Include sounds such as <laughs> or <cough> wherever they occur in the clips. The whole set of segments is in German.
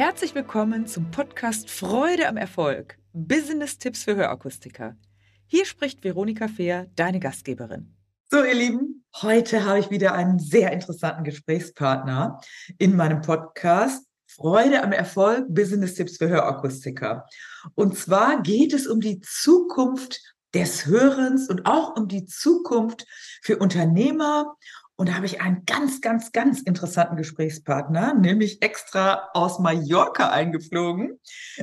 Herzlich willkommen zum Podcast Freude am Erfolg. Business-Tipps für Hörakustiker. Hier spricht Veronika Fehr, deine Gastgeberin. So, ihr Lieben, heute habe ich wieder einen sehr interessanten Gesprächspartner in meinem Podcast Freude am Erfolg, Business-Tipps für Hörakustiker. Und zwar geht es um die Zukunft des Hörens und auch um die Zukunft für Unternehmer und da habe ich einen ganz, ganz, ganz interessanten Gesprächspartner, nämlich extra aus Mallorca eingeflogen.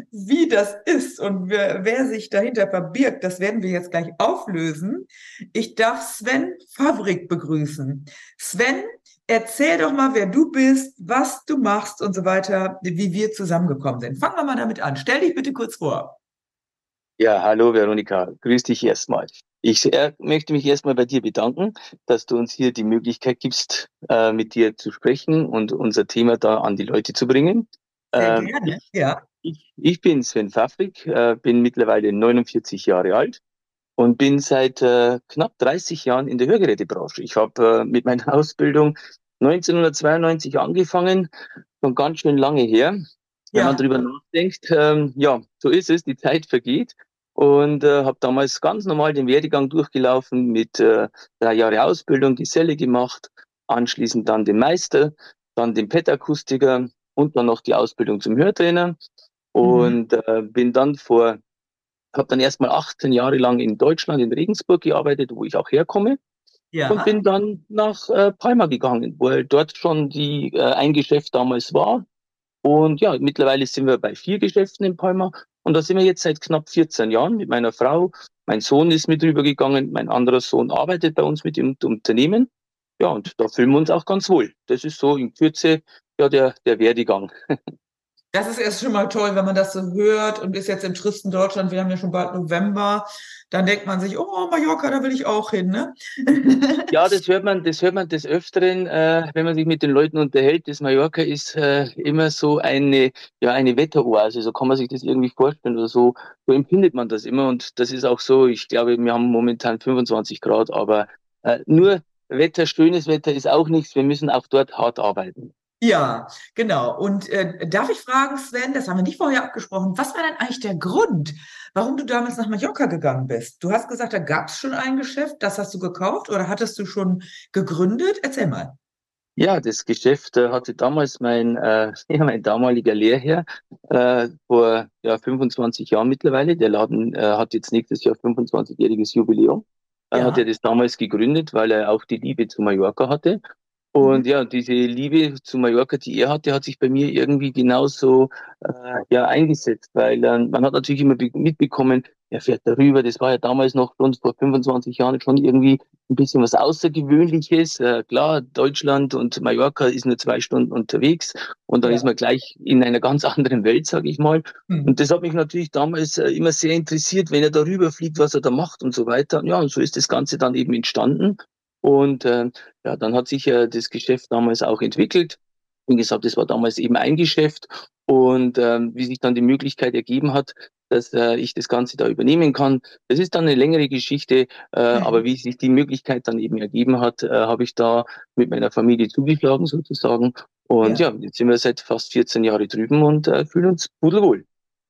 Wie das ist und wer, wer, sich dahinter verbirgt, das werden wir jetzt gleich auflösen. Ich darf Sven Fabrik begrüßen. Sven, erzähl doch mal, wer du bist, was du machst und so weiter, wie wir zusammengekommen sind. Fangen wir mal damit an. Stell dich bitte kurz vor. Ja, hallo Veronika, grüß dich erstmal. Ich möchte mich erstmal bei dir bedanken, dass du uns hier die Möglichkeit gibst, äh, mit dir zu sprechen und unser Thema da an die Leute zu bringen. Sehr ähm, gerne, ja. Ich, ich bin Sven Pfaffrig, äh, bin mittlerweile 49 Jahre alt und bin seit äh, knapp 30 Jahren in der Hörgerätebranche. Ich habe mit meiner <laughs> Ausbildung 1992 angefangen, schon ganz schön lange her. Wenn ja. man drüber nachdenkt, ähm, ja, so ist es, die Zeit vergeht und äh, habe damals ganz normal den Werdegang durchgelaufen mit äh, drei Jahre Ausbildung, Geselle gemacht, anschließend dann den Meister, dann den Pet-Akustiker und dann noch die Ausbildung zum Hörtrainer mhm. und mhm. äh, bin dann vor, habe dann erstmal 18 Jahre lang in Deutschland in Regensburg gearbeitet, wo ich auch herkomme. Ja. Und bin dann nach äh, Palma gegangen, wo dort schon die äh, ein Geschäft damals war. Und ja, mittlerweile sind wir bei vier Geschäften in Palma und da sind wir jetzt seit knapp 14 Jahren mit meiner Frau. Mein Sohn ist mit rübergegangen, mein anderer Sohn arbeitet bei uns mit dem Unternehmen. Ja, und da fühlen wir uns auch ganz wohl. Das ist so in Kürze ja der, der Werdegang. <laughs> Das ist erst schon mal toll, wenn man das so hört und ist jetzt im tristen Deutschland, wir haben ja schon bald November, dann denkt man sich, oh, Mallorca, da will ich auch hin, ne? <laughs> ja, das hört man, das hört man des Öfteren, äh, wenn man sich mit den Leuten unterhält. Das Mallorca ist äh, immer so eine, ja, eine Wetteroase, so kann man sich das irgendwie vorstellen oder so, so empfindet man das immer und das ist auch so. Ich glaube, wir haben momentan 25 Grad, aber äh, nur Wetter, schönes Wetter ist auch nichts. Wir müssen auch dort hart arbeiten. Ja, genau. Und äh, darf ich fragen, Sven, das haben wir nicht vorher abgesprochen, was war denn eigentlich der Grund, warum du damals nach Mallorca gegangen bist? Du hast gesagt, da gab es schon ein Geschäft, das hast du gekauft oder hattest du schon gegründet? Erzähl mal. Ja, das Geschäft äh, hatte damals mein, äh, <laughs> ja, mein damaliger Lehrherr äh, vor ja, 25 Jahren mittlerweile. Der Laden äh, hat jetzt nächstes Jahr 25-jähriges Jubiläum. Ja. hat er das damals gegründet, weil er auch die Liebe zu Mallorca hatte und mhm. ja, diese Liebe zu Mallorca, die er hatte, hat sich bei mir irgendwie genauso äh, ja, eingesetzt, weil äh, man hat natürlich immer mitbekommen, er fährt darüber. Das war ja damals noch schon vor 25 Jahren schon irgendwie ein bisschen was Außergewöhnliches. Äh, klar, Deutschland und Mallorca ist nur zwei Stunden unterwegs und dann ja. ist man gleich in einer ganz <laughs> anderen Welt, sage ich mal. Mhm. Und das hat mich natürlich damals äh, immer sehr interessiert, wenn er darüber fliegt, was er da macht und so weiter. Ja, und so ist das Ganze dann eben entstanden. Und äh, ja, dann hat sich äh, das Geschäft damals auch entwickelt. Wie gesagt, das war damals eben ein Geschäft. Und ähm, wie sich dann die Möglichkeit ergeben hat, dass äh, ich das Ganze da übernehmen kann, das ist dann eine längere Geschichte. Äh, mhm. Aber wie sich die Möglichkeit dann eben ergeben hat, äh, habe ich da mit meiner Familie zugeschlagen sozusagen. Und ja. ja, jetzt sind wir seit fast 14 Jahren drüben und äh, fühlen uns pudelwohl.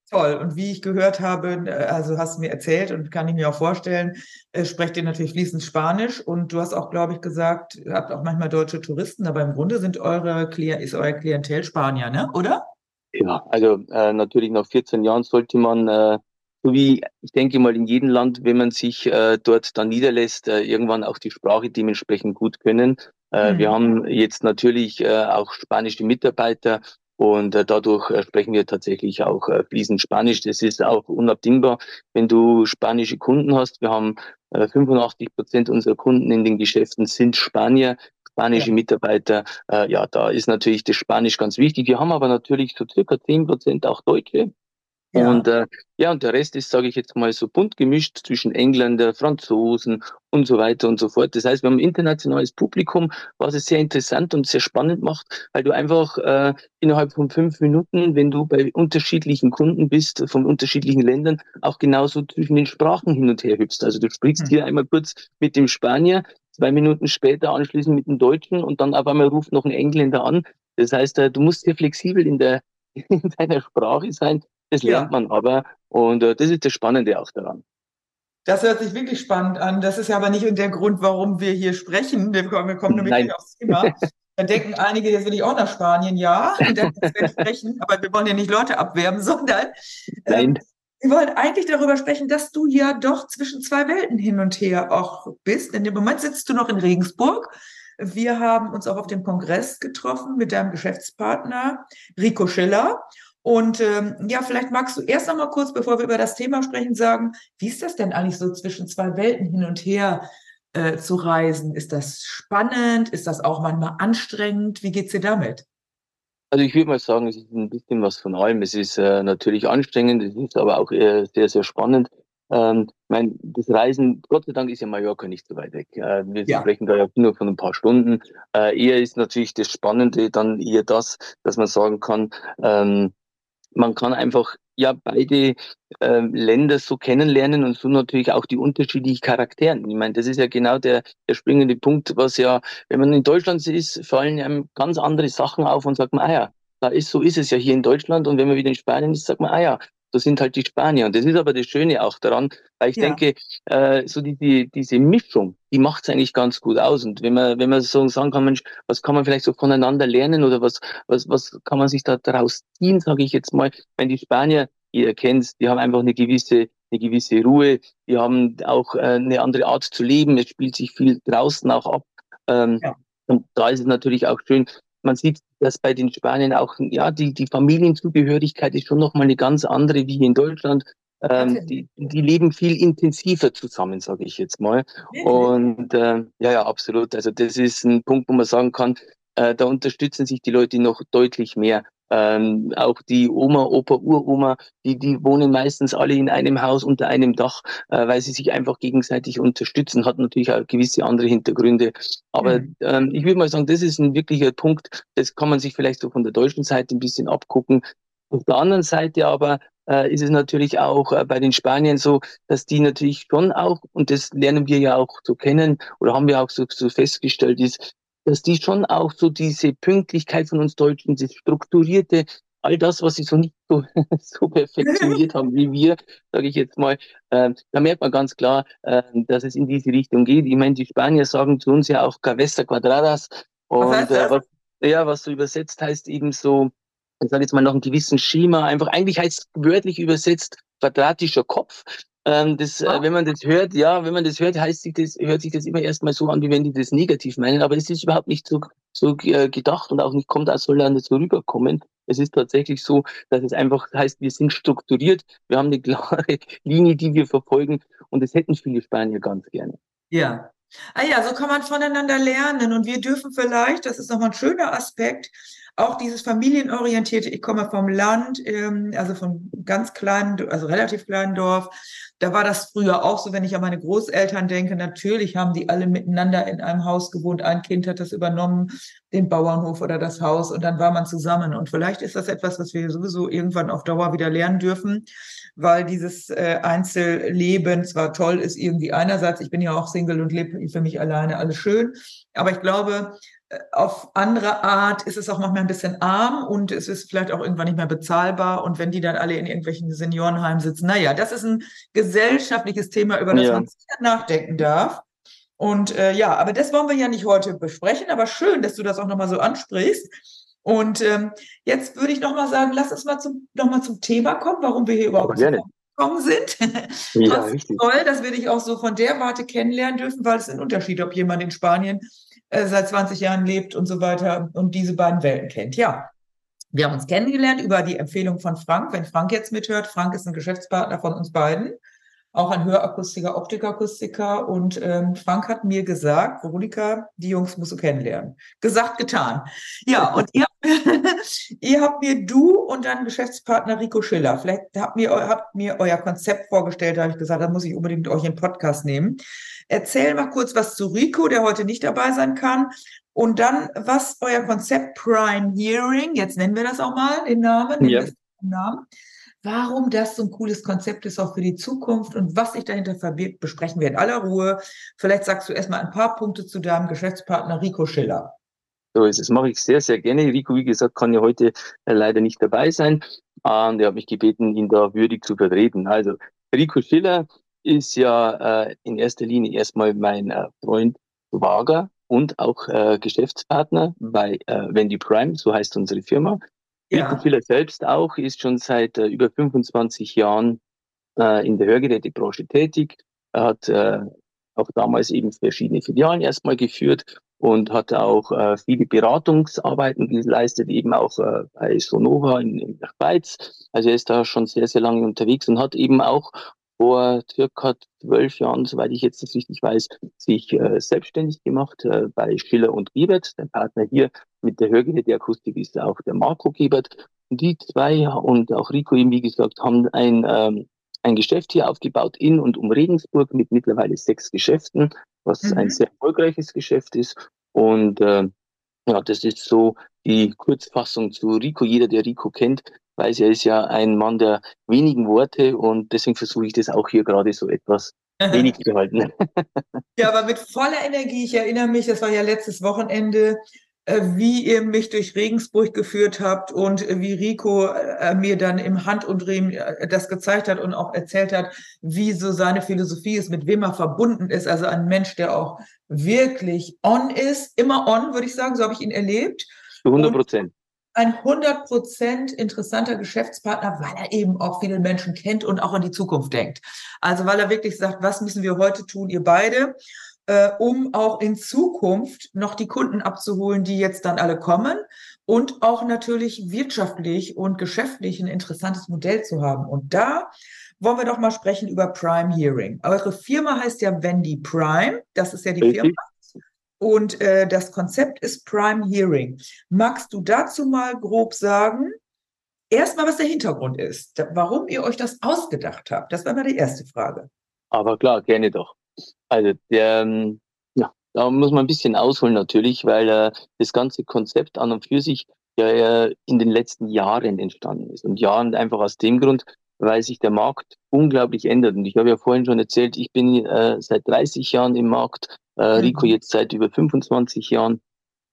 Toll. Und wie ich gehört habe, äh, also hast du mir erzählt und kann ich mir auch vorstellen, äh, sprecht ihr natürlich fließend Spanisch und du hast auch, glaube ich, gesagt, ihr habt auch manchmal deutsche Touristen, aber im Grunde sind eure ist euer Klientel Spanier, ne? Oder? Ja, also äh, natürlich nach 14 Jahren sollte man, äh, so wie ich denke mal in jedem Land, wenn man sich äh, dort dann niederlässt, äh, irgendwann auch die Sprache dementsprechend gut können. Äh, mhm. Wir haben jetzt natürlich auch spanische Mitarbeiter und äh, dadurch äh, sprechen wir tatsächlich auch äh, fließend Spanisch. Das ist auch unabdingbar, wenn du spanische Kunden hast. Wir haben äh, 85 Prozent unserer Kunden in den Geschäften sind Spanier, spanische. Mitarbeiter. Äh, ja, da ist natürlich das Spanisch ganz wichtig. Wir haben aber natürlich so circa 10 Prozent auch Deutsche. Ja. Und äh, ja, und der Rest ist, sage ich jetzt mal, so bunt gemischt zwischen Engländer, Franzosen und so weiter und so fort. Das heißt, wir haben ein internationales Publikum, was es sehr interessant und sehr spannend macht, weil du einfach äh, innerhalb von fünf Minuten, wenn du bei unterschiedlichen Kunden bist, von unterschiedlichen Ländern, auch genauso zwischen den Sprachen hin und her hüpfst. Also du sprichst mhm. hier einmal kurz mit dem Spanier, zwei Minuten später anschließend mit dem Deutschen und dann auf einmal ruft noch ein Engländer an. Das heißt, äh, du musst sehr flexibel in der <laughs> in seiner Sprache sein. Das lernt ja. man aber und äh, das ist das Spannende auch daran. Das hört sich wirklich spannend an. Das ist ja aber nicht der Grund, warum wir hier sprechen. Wir kommen, wir kommen nämlich Nein. aufs Thema. <laughs> Da denken einige, jetzt will ich auch nach Spanien, ja, und dann <laughs> sprechen, aber wir wollen ja nicht Leute abwerben, sondern ähm, wir wollen eigentlich darüber sprechen, dass du ja doch zwischen zwei Welten hin und her auch bist. In dem Moment sitzt du noch in Regensburg. Wir haben uns auch auf dem Kongress getroffen mit deinem Geschäftspartner Rico Schiller. Und ähm, ja, vielleicht magst du erst noch mal kurz, bevor wir über das Thema sprechen, sagen, wie ist das denn eigentlich so zwischen zwei Welten hin und her äh, zu reisen? Ist das spannend? Ist das auch manchmal anstrengend? Wie geht's dir damit? Also ich würde mal sagen, es ist ein bisschen was von allem. Es ist äh, natürlich anstrengend, es ist aber auch äh, sehr, sehr spannend. Ähm, ich meine, das Reisen, Gott sei Dank ist ja Mallorca nicht so weit weg. Äh, wir ja. sprechen da ja nur von ein paar Stunden. Äh, eher ist natürlich das Spannende dann eher das, dass man sagen kann, ähm, man kann einfach ja beide äh, Länder so kennenlernen und so natürlich auch die unterschiedlichen Charakteren. Ich meine, das ist ja genau der, der springende Punkt, was ja, wenn man in Deutschland ist, fallen einem ganz andere Sachen auf und sagt man, ah ja, da ist, so ist es ja hier in Deutschland und wenn man wieder in Spanien ist, sagt man, ah ja, das sind halt die Spanier. Und das ist aber das Schöne auch daran, weil ich ja. denke, äh, so die, die, diese Mischung, die macht es eigentlich ganz gut aus. Und wenn man, wenn man so sagen kann, Mensch, was kann man vielleicht so voneinander lernen oder was, was, was kann man sich da daraus ziehen, sage ich jetzt mal. Wenn die Spanier, ihr kennt, die haben einfach eine gewisse, eine gewisse Ruhe, die haben auch äh, eine andere Art zu leben, es spielt sich viel draußen auch ab. Ähm, ja. Und da ist es natürlich auch schön, man sieht, dass bei den Spaniern auch, ja, die, die Familienzugehörigkeit ist schon nochmal eine ganz andere wie in Deutschland. Ähm, die, die leben viel intensiver zusammen, sage ich jetzt mal. Und äh, ja, ja, absolut. Also das ist ein Punkt, wo man sagen kann, äh, da unterstützen sich die Leute noch deutlich mehr. Ähm, auch die Oma, Opa, Uroma, die, die wohnen meistens alle in einem Haus unter einem Dach, äh, weil sie sich einfach gegenseitig unterstützen. Hat natürlich auch gewisse andere Hintergründe. Aber mhm. ähm, ich würde mal sagen, das ist ein wirklicher Punkt, das kann man sich vielleicht so von der deutschen Seite ein bisschen abgucken. Auf der anderen Seite aber äh, ist es natürlich auch äh, bei den Spaniern so, dass die natürlich schon auch, und das lernen wir ja auch so kennen oder haben wir auch so, so festgestellt, ist, dass die schon auch so diese Pünktlichkeit von uns Deutschen, das Strukturierte, all das, was sie so nicht so, <laughs> so perfektioniert haben wie wir, sage ich jetzt mal, äh, da merkt man ganz klar, äh, dass es in diese Richtung geht. Ich meine, die Spanier sagen zu uns ja auch Cabeza Quadradas. Und was äh, was, ja, was so übersetzt heißt eben so, ich sage jetzt mal noch einen gewissen Schema, einfach eigentlich heißt wörtlich übersetzt quadratischer Kopf. Ähm, das, äh, wenn man das hört, ja, wenn man das hört, heißt sich das, hört sich das immer erstmal so an, wie wenn die das negativ meinen. Aber es ist überhaupt nicht so, so äh, gedacht und auch nicht kommt aus Holland so rüberkommen. Es ist tatsächlich so, dass es einfach heißt, wir sind strukturiert, wir haben eine <laughs> klare Linie, die wir verfolgen und das hätten viele Spanier ganz gerne. Ja. Ah ja, so kann man voneinander lernen und wir dürfen vielleicht, das ist nochmal ein schöner Aspekt, auch dieses familienorientierte, ich komme vom Land, ähm, also von ganz kleinen, also relativ kleinen Dorf. Da war das früher auch so, wenn ich an meine Großeltern denke, natürlich haben die alle miteinander in einem Haus gewohnt. Ein Kind hat das übernommen, den Bauernhof oder das Haus und dann war man zusammen. Und vielleicht ist das etwas, was wir sowieso irgendwann auf Dauer wieder lernen dürfen, weil dieses äh, Einzelleben zwar toll ist, irgendwie einerseits, ich bin ja auch Single und lebe für mich alleine, alles schön, aber ich glaube, auf andere Art ist es auch manchmal ein bisschen arm und es ist vielleicht auch irgendwann nicht mehr bezahlbar. Und wenn die dann alle in irgendwelchen Seniorenheimen sitzen, naja, das ist ein gesellschaftliches Thema, über das ja. man sicher nachdenken darf. Und äh, ja, aber das wollen wir ja nicht heute besprechen, aber schön, dass du das auch nochmal so ansprichst. Und ähm, jetzt würde ich nochmal sagen, lass uns mal zum, noch mal zum Thema kommen, warum wir hier überhaupt gekommen sind. Ja, <laughs> richtig. Toll, dass wir dich auch so von der Warte kennenlernen dürfen, weil es ist ein Unterschied, ob jemand in Spanien äh, seit 20 Jahren lebt und so weiter und diese beiden Welten kennt. Ja, wir haben uns kennengelernt über die Empfehlung von Frank. Wenn Frank jetzt mithört, Frank ist ein Geschäftspartner von uns beiden, auch ein Hörakustiker, Optikakustiker. Und ähm, Frank hat mir gesagt, Veronika, die Jungs musst du kennenlernen. Gesagt, getan. Ja, und ihr, <laughs> ihr habt mir du und dein Geschäftspartner Rico Schiller, vielleicht habt mir, habt mir euer Konzept vorgestellt, da habe ich gesagt, da muss ich unbedingt euch in Podcast nehmen. Erzähl mal kurz was zu Rico, der heute nicht dabei sein kann. Und dann, was euer Konzept Prime Hearing, jetzt nennen wir das auch mal, den Namen, den ja. Namen. Warum das so ein cooles Konzept ist auch für die Zukunft und was sich dahinter verbirgt, besprechen wir in aller Ruhe. Vielleicht sagst du erstmal ein paar Punkte zu deinem Geschäftspartner Rico Schiller. So ist es. Mache ich sehr, sehr gerne. Rico, wie gesagt, kann ja heute äh, leider nicht dabei sein. Und er hat mich gebeten, ihn da würdig zu vertreten. Also, Rico Schiller ist ja äh, in erster Linie erstmal mein äh, Freund Wager und auch äh, Geschäftspartner bei äh, Wendy Prime, so heißt unsere Firma. Ja. Schiller selbst auch ist schon seit äh, über 25 Jahren äh, in der Hörgerätebranche tätig. Er hat äh, auch damals eben verschiedene Filialen erstmal geführt und hat auch äh, viele Beratungsarbeiten geleistet, eben auch äh, bei Sonova in, in der Schweiz. Also er ist da schon sehr, sehr lange unterwegs und hat eben auch vor circa zwölf Jahren, soweit ich jetzt das richtig weiß, sich äh, selbstständig gemacht äh, bei Schiller und Gebert. Der Partner hier mit der Hörgeräteakustik ist auch der Marco Gebert. Und die zwei und auch Rico eben, wie gesagt, haben ein, ähm, ein Geschäft hier aufgebaut in und um Regensburg mit mittlerweile sechs Geschäften, was mhm. ein sehr erfolgreiches Geschäft ist. Und äh, ja, das ist so die Kurzfassung zu Rico. Jeder, der Rico kennt, weiß, er ist ja ein Mann der wenigen Worte und deswegen versuche ich das auch hier gerade so etwas <laughs> wenig zu halten. ja, aber mit voller Energie. Ich erinnere mich, das war ja letztes Wochenende, äh, wie ihr mich durch Regensburg geführt habt und wie Rico äh, mir dann im Handumdrehen äh, das gezeigt hat und auch erzählt hat, wie so seine Philosophie ist, mit wem er verbunden ist. Also ein Mensch, der auch wirklich on ist, immer on, würde ich sagen, so habe ich ihn erlebt. Zu 100 Prozent ein 100% interessanter Geschäftspartner, weil er eben auch viele Menschen kennt und auch an die Zukunft denkt. Also weil er wirklich sagt, was müssen wir heute tun, ihr beide, äh, um auch in Zukunft noch die Kunden abzuholen, die jetzt dann alle kommen und auch natürlich wirtschaftlich und geschäftlich ein interessantes Modell zu haben. Und da wollen wir doch mal sprechen über Prime Hearing. Eure Firma heißt ja Wendy Prime, das ist ja die Firma. Und äh, das Konzept ist Prime Hearing. Magst du dazu mal grob sagen, erstmal, was der Hintergrund ist, warum ihr euch das ausgedacht habt? Das war mal die erste Frage. Aber klar, gerne doch. Also der, ähm, ja, da muss man ein bisschen ausholen natürlich, weil äh, das ganze Konzept an und für sich ja äh, in den letzten Jahren entstanden ist. Und Jahren einfach aus dem Grund, weil sich der Markt unglaublich ändert. Und ich habe ja vorhin schon erzählt, ich bin äh, seit 30 Jahren im Markt, äh, mhm. Rico jetzt seit über 25 Jahren.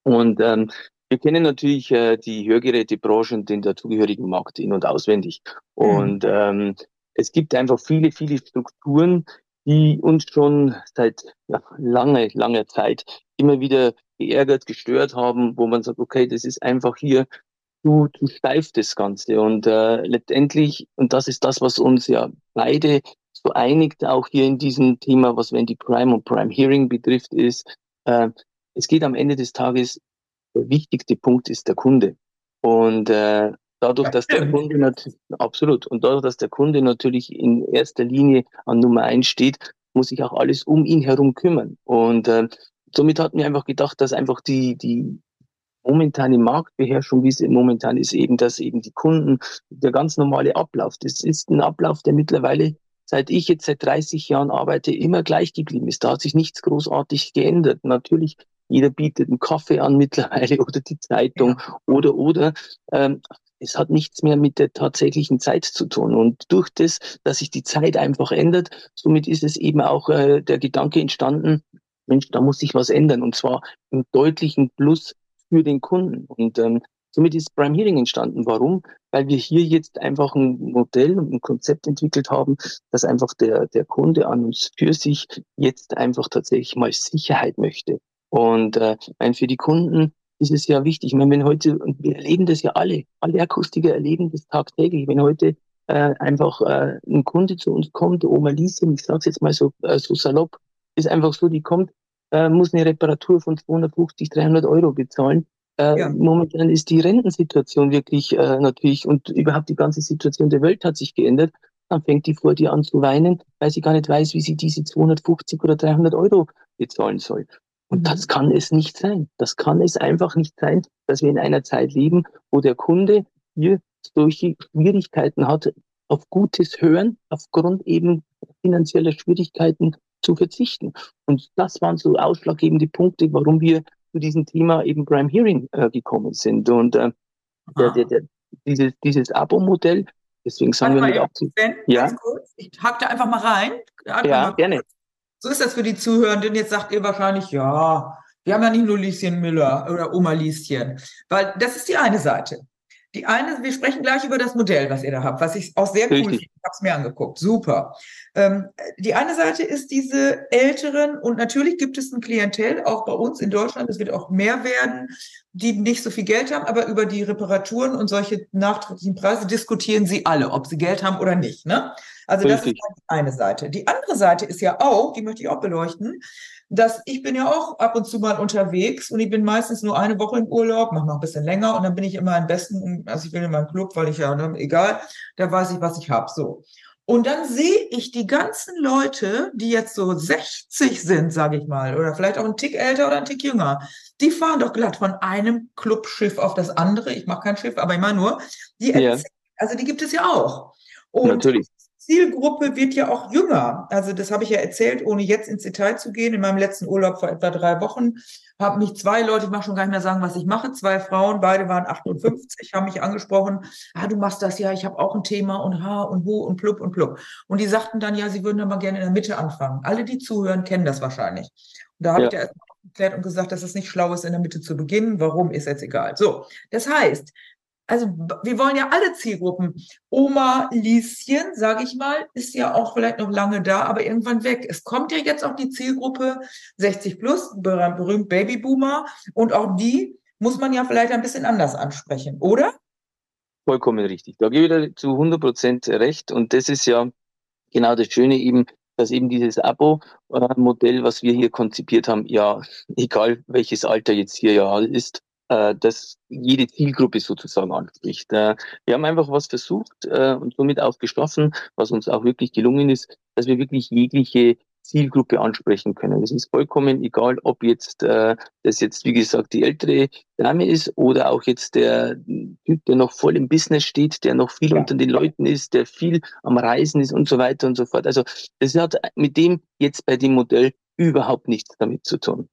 Und ähm, wir kennen natürlich äh, die Hörgerätebranche und den dazugehörigen Markt in- und auswendig. Mhm. Und ähm, es gibt einfach viele, viele Strukturen, die uns schon seit ja, lange, langer Zeit immer wieder geärgert, gestört haben, wo man sagt, okay, das ist einfach hier zu, zu steif, das Ganze. Und äh, letztendlich, und das ist das, was uns ja beide so einigt, auch hier in diesem Thema, was wenn die Prime und Prime Hearing betrifft, ist, äh, es geht am Ende des Tages, der wichtigste Punkt ist der Kunde. Und äh, dadurch, dass der Kunde natürlich, absolut, und dadurch, dass der Kunde natürlich in erster Linie an Nummer eins steht, muss sich auch alles um ihn herum kümmern. Und äh, somit hat mir einfach gedacht, dass einfach die, die momentane Marktbeherrschung, wie sie momentan ist, eben, dass eben die Kunden, der ganz normale Ablauf, das ist ein Ablauf, der mittlerweile, seit ich jetzt seit 30 Jahren arbeite, immer gleich geblieben ist. Da hat sich nichts großartig geändert. Natürlich, jeder bietet einen Kaffee an <laughs> mittlerweile oder die Zeitung oder, oder. Ähm, es hat nichts mehr mit der tatsächlichen Zeit zu tun. Und durch das, dass sich die Zeit einfach ändert, somit ist es eben auch äh, der Gedanke entstanden, Mensch, da muss sich was ändern. Und zwar im deutlichen Plus für den Kunden. Und ähm, somit ist Prime Hearing entstanden. Warum? Weil wir hier jetzt einfach ein Modell und ein Konzept entwickelt haben, dass einfach der, der Kunde an uns für sich jetzt einfach tatsächlich mal Sicherheit möchte. Und äh, mein, für die Kunden ist es ja wichtig. Ich meine, wenn heute, und wir erleben das ja alle, alle Akustiker erleben das tagtäglich, wenn heute äh, einfach äh, ein Kunde zu uns kommt, Oma Lise, ich sage es jetzt mal so, äh, so salopp, ist einfach so, die kommt, äh, muss eine Reparatur von 250, 300 Euro bezahlen. Äh, ja. Momentan ist die Rentensituation wirklich äh, natürlich und überhaupt die ganze Situation der Welt hat sich geändert. Dann fängt die vor dir an zu weinen, weil sie gar nicht weiß, wie sie diese 250 oder 300 Euro bezahlen soll. Und mhm. das kann es nicht sein. Das kann es einfach nicht sein, dass wir in einer Zeit leben, wo der Kunde hier solche Schwierigkeiten hat, auf gutes Hören, aufgrund eben finanzieller Schwierigkeiten zu verzichten. Und das waren so ausschlaggebende Punkte, warum wir zu diesem Thema eben Prime Hearing äh, gekommen sind. Und äh, der, der, der, dieses, dieses Abo-Modell, deswegen sagen wir mit auch Ben, ja. Ich hake da einfach mal rein. Einfach ja, mal gerne. So ist das für die Zuhörenden. Jetzt sagt ihr wahrscheinlich, ja, Wir haben ja nicht nur Lieschen Müller oder Oma Lieschen, weil das ist die eine Seite. Die eine, wir sprechen gleich über das Modell, was ihr da habt, was ich auch sehr cool finde. Ich habe es mir angeguckt. Super. Ähm, die eine Seite ist diese älteren und natürlich gibt es ein Klientel, auch bei uns in Deutschland, es wird auch mehr werden, die nicht so viel Geld haben, aber über die Reparaturen und solche nachträglichen Preise diskutieren sie alle, ob sie Geld haben oder nicht. Ne? Also Richtig. das ist die eine Seite. Die andere Seite ist ja auch, die möchte ich auch beleuchten, dass ich bin ja auch ab und zu mal unterwegs und ich bin meistens nur eine Woche im Urlaub, manchmal ein bisschen länger und dann bin ich immer im besten, also ich bin in meinem Club, weil ich ja, ne, egal, da weiß ich, was ich habe. So. Und dann sehe ich die ganzen Leute, die jetzt so 60 sind, sage ich mal, oder vielleicht auch ein Tick älter oder ein Tick jünger, die fahren doch glatt von einem Clubschiff auf das andere. Ich mache kein Schiff, aber ich meine nur, die ja. also die gibt es ja auch. Und Natürlich. Zielgruppe wird ja auch jünger. Also das habe ich ja erzählt, ohne jetzt ins Detail zu gehen. In meinem letzten Urlaub vor etwa drei Wochen haben mich zwei Leute, ich mache schon gar nicht mehr sagen, was ich mache, zwei Frauen, beide waren 58, haben mich angesprochen, ah, du machst das ja, ich habe auch ein Thema und ha und hu und plupp und plupp. Und die sagten dann, ja, sie würden aber gerne in der Mitte anfangen. Alle, die zuhören, kennen das wahrscheinlich. Und da habe ja. ich ja erstmal erklärt und gesagt, dass es nicht schlau ist, in der Mitte zu beginnen. Warum, ist jetzt egal. So, das heißt, also wir wollen ja alle Zielgruppen. Oma Lieschen, sage ich mal, ist ja auch vielleicht noch lange da, aber irgendwann weg. Es kommt ja jetzt auch die Zielgruppe 60 plus, berühmt Babyboomer. Und auch die muss man ja vielleicht ein bisschen anders ansprechen, oder? Vollkommen richtig. Da gebe ich dir zu 100 Prozent recht. Und das ist ja genau das Schöne eben, dass eben dieses Abo-Modell, was wir hier konzipiert haben, ja, <laughs> egal welches Alter jetzt hier ja ist, äh, das jede Zielgruppe sozusagen anspricht. Äh, wir haben einfach was versucht äh, und somit auch geschlossen, was uns auch wirklich gelungen ist, dass wir wirklich jegliche Zielgruppe ansprechen können. Es ist vollkommen egal, ob jetzt äh, das jetzt, wie gesagt, die ältere Dame ist oder auch jetzt der Typ, der noch voll im Business steht, der noch viel ja. unter den Leuten ist, der viel am Reisen ist und so weiter und so fort. Also das hat mit dem jetzt bei dem Modell überhaupt nichts damit zu tun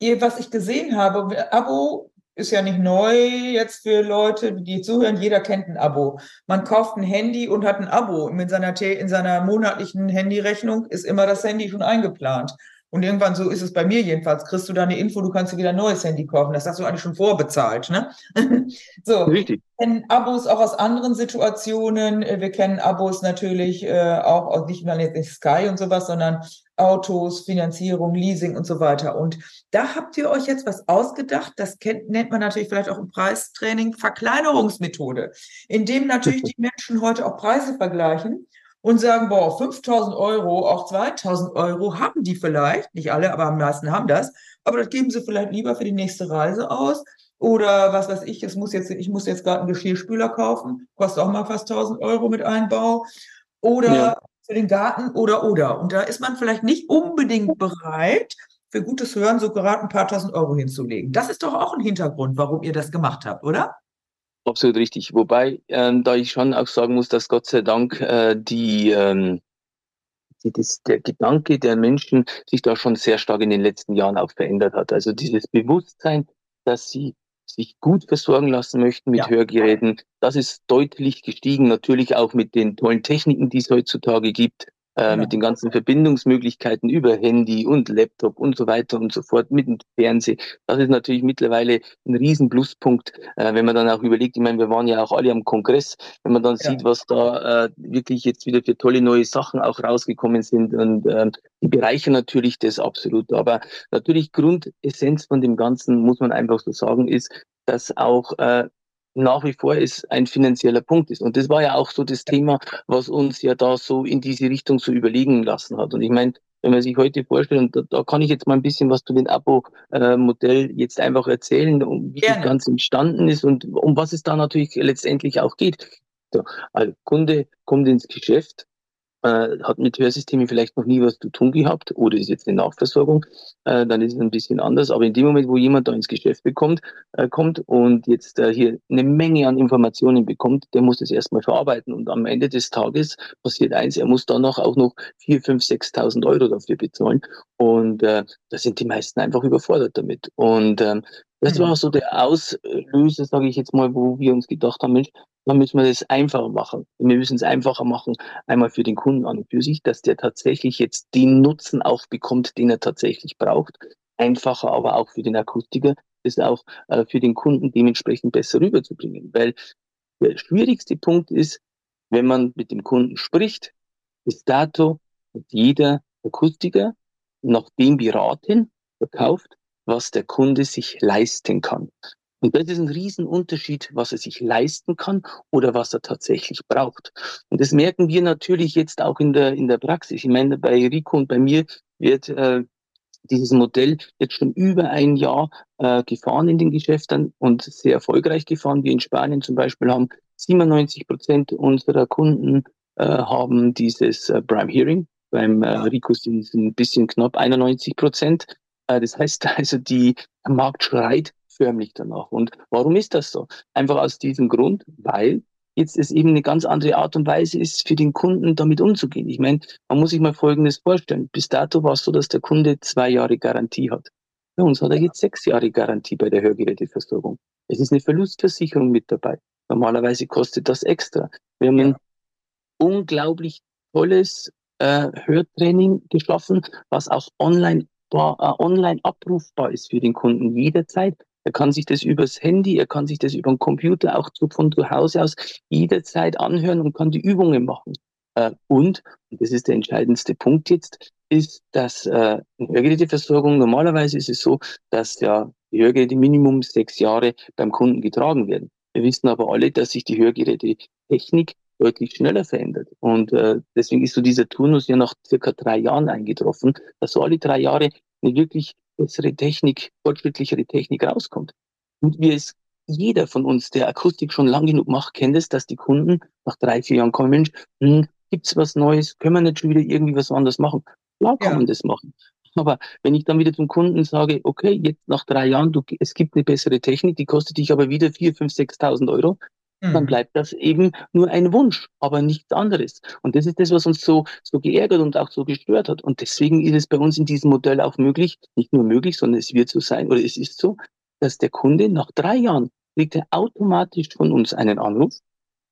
was ich gesehen habe, Abo ist ja nicht neu jetzt für Leute, die zuhören. Jeder kennt ein Abo. Man kauft ein Handy und hat ein Abo. Mit seiner, in seiner monatlichen Handyrechnung ist immer das Handy schon eingeplant. Und irgendwann, so ist es bei mir jedenfalls, kriegst du da eine Info, du kannst dir wieder ein neues Handy kaufen. Das hast du eigentlich schon vorbezahlt. Ne? <laughs> so. Richtig. Wir kennen Abos auch aus anderen Situationen. Wir kennen Abos natürlich äh, auch aus nicht mal jetzt nicht Sky und sowas, sondern Autos, Finanzierung, Leasing und so weiter. Und da habt ihr euch jetzt was ausgedacht, das kennt, nennt man natürlich vielleicht auch im Preistraining Verkleinerungsmethode, indem natürlich die Menschen heute auch Preise vergleichen und sagen, boah, 5000 Euro, auch 2000 Euro haben die vielleicht, nicht alle, aber am meisten haben das, aber das geben sie vielleicht lieber für die nächste Reise aus. Oder was weiß ich, es muss jetzt, ich muss jetzt gerade einen Geschirrspüler kaufen, kostet auch mal fast 1000 Euro mit Einbau. Oder ja für den Garten oder oder. Und da ist man vielleicht nicht unbedingt bereit, für gutes Hören so gerade ein paar tausend Euro hinzulegen. Das ist doch auch ein Hintergrund, warum ihr das gemacht habt, oder? Absolut richtig. Wobei, ähm, da ich schon auch sagen muss, dass Gott sei Dank äh, die, ähm, die das, der Gedanke der Menschen sich da schon sehr stark in den letzten Jahren auch verändert hat. Also dieses Bewusstsein, dass sie sich gut versorgen lassen möchten mit ja. Hörgeräten. Das ist deutlich gestiegen, natürlich auch mit den tollen Techniken, die es heutzutage gibt äh, mit den ganzen Verbindungsmöglichkeiten über Handy und Laptop und so weiter und so fort, mit dem Fernsehen. Das ist natürlich mittlerweile ein riesen Pluspunkt, äh, wenn man dann auch überlegt, ich meine, wir waren ja auch alle am Kongress, wenn man dann ja. sieht, was da äh, wirklich jetzt wieder für tolle neue Sachen auch rausgekommen sind und äh, die bereichern natürlich das absolut. Aber natürlich Grundessenz von dem Ganzen, muss man einfach so sagen, ist, dass auch äh, nach wie vor es ein finanzieller Punkt ist. Und das war ja auch so das Thema, was uns ja da so in diese Richtung so überlegen lassen hat. Und ich meine, wenn man sich heute vorstellt, und da, da kann ich jetzt mal ein bisschen was zu dem Abo-Modell jetzt einfach erzählen, um wie Gerne. das Ganze entstanden ist und um was es da natürlich letztendlich auch geht. So, also Kunde kommt ins Geschäft, äh, hat mit Hörsystemen vielleicht noch nie was zu tun gehabt oder ist jetzt eine Nachversorgung, äh, dann ist es ein bisschen anders. Aber in dem Moment, wo jemand da ins Geschäft bekommt, äh, kommt und jetzt äh, hier eine Menge an Informationen bekommt, der muss das erstmal verarbeiten. Und am Ende des Tages passiert eins, er muss danach auch noch 4.000, 5.000, 6.000 Euro dafür bezahlen. Und äh, da sind die meisten einfach überfordert damit. Und ähm, das war so der Auslöser, sage ich jetzt mal, wo wir uns gedacht haben, Mensch, dann müssen wir das einfacher machen. Wir müssen es einfacher machen, einmal für den Kunden an und für sich, dass der tatsächlich jetzt den Nutzen auch bekommt, den er tatsächlich braucht. einfacher, aber auch für den Akustiker, das auch äh, für den Kunden dementsprechend besser rüberzubringen. Weil der schwierigste Punkt ist, wenn man mit dem Kunden spricht, bis dato hat jeder Akustiker nach dem beraten, verkauft, was der Kunde sich leisten kann. Und das ist ein Riesenunterschied, was er sich leisten kann oder was er tatsächlich braucht. Und das merken wir natürlich jetzt auch in der, in der Praxis. Ich meine, bei Rico und bei mir wird äh, dieses Modell jetzt schon über ein Jahr äh, gefahren in den Geschäften und sehr erfolgreich gefahren. Wir in Spanien zum Beispiel haben 97 Prozent unserer Kunden äh, haben dieses äh, Prime Hearing. Beim äh, Rico sind es ein bisschen knapp 91 Prozent. Äh, das heißt <laughs> also, die der Markt schreit förmlich danach. Und warum ist das so? Einfach aus diesem Grund, weil jetzt es eben eine ganz andere Art und Weise ist, für den Kunden damit umzugehen. Ich meine, man muss sich mal Folgendes vorstellen. Bis dato war es so, dass der Kunde zwei Jahre Garantie hat. Bei uns hat er jetzt sechs Jahre Garantie bei der Hörgeräteversorgung. Es ist eine Verlustversicherung mit dabei. Normalerweise kostet das extra. Wir haben ein unglaublich tolles äh, Hörtraining geschaffen, was auch online, äh, online abrufbar ist für den Kunden jederzeit. Er kann sich das übers Handy, er kann sich das über den Computer auch von zu Hause aus jederzeit anhören und kann die Übungen machen. Äh, und, und das ist der entscheidendste Punkt jetzt, ist, dass äh, Hörgeräteversorgung, normalerweise ist es so, dass ja die Hörgeräte Minimum sechs Jahre beim Kunden getragen werden. Wir wissen aber alle, dass sich die Hörgerätetechnik deutlich schneller verändert. Und äh, deswegen ist so dieser Turnus ja nach circa drei Jahren eingetroffen, dass so alle drei Jahre eine wirklich bessere Technik, fortschrittlichere Technik rauskommt. Und wie es jeder von uns, der Akustik schon lang genug macht, kennt es, dass die Kunden nach drei, vier Jahren kommen, Mensch, hm, gibt's was Neues? Können wir nicht schon wieder irgendwie was anderes machen? Klar kann ja. man das machen. Aber wenn ich dann wieder zum Kunden sage, okay, jetzt nach drei Jahren, du, es gibt eine bessere Technik, die kostet dich aber wieder vier, fünf, sechstausend Euro, mhm. dann bleibt das eben nur ein Wunsch, aber nichts anderes. Und das ist das, was uns so, so geärgert und auch so gestört hat. Und deswegen ist es bei uns in diesem Modell auch möglich, nicht nur möglich, sondern es wird so sein, oder es ist so, dass der Kunde nach drei Jahren kriegt er automatisch von uns einen Anruf.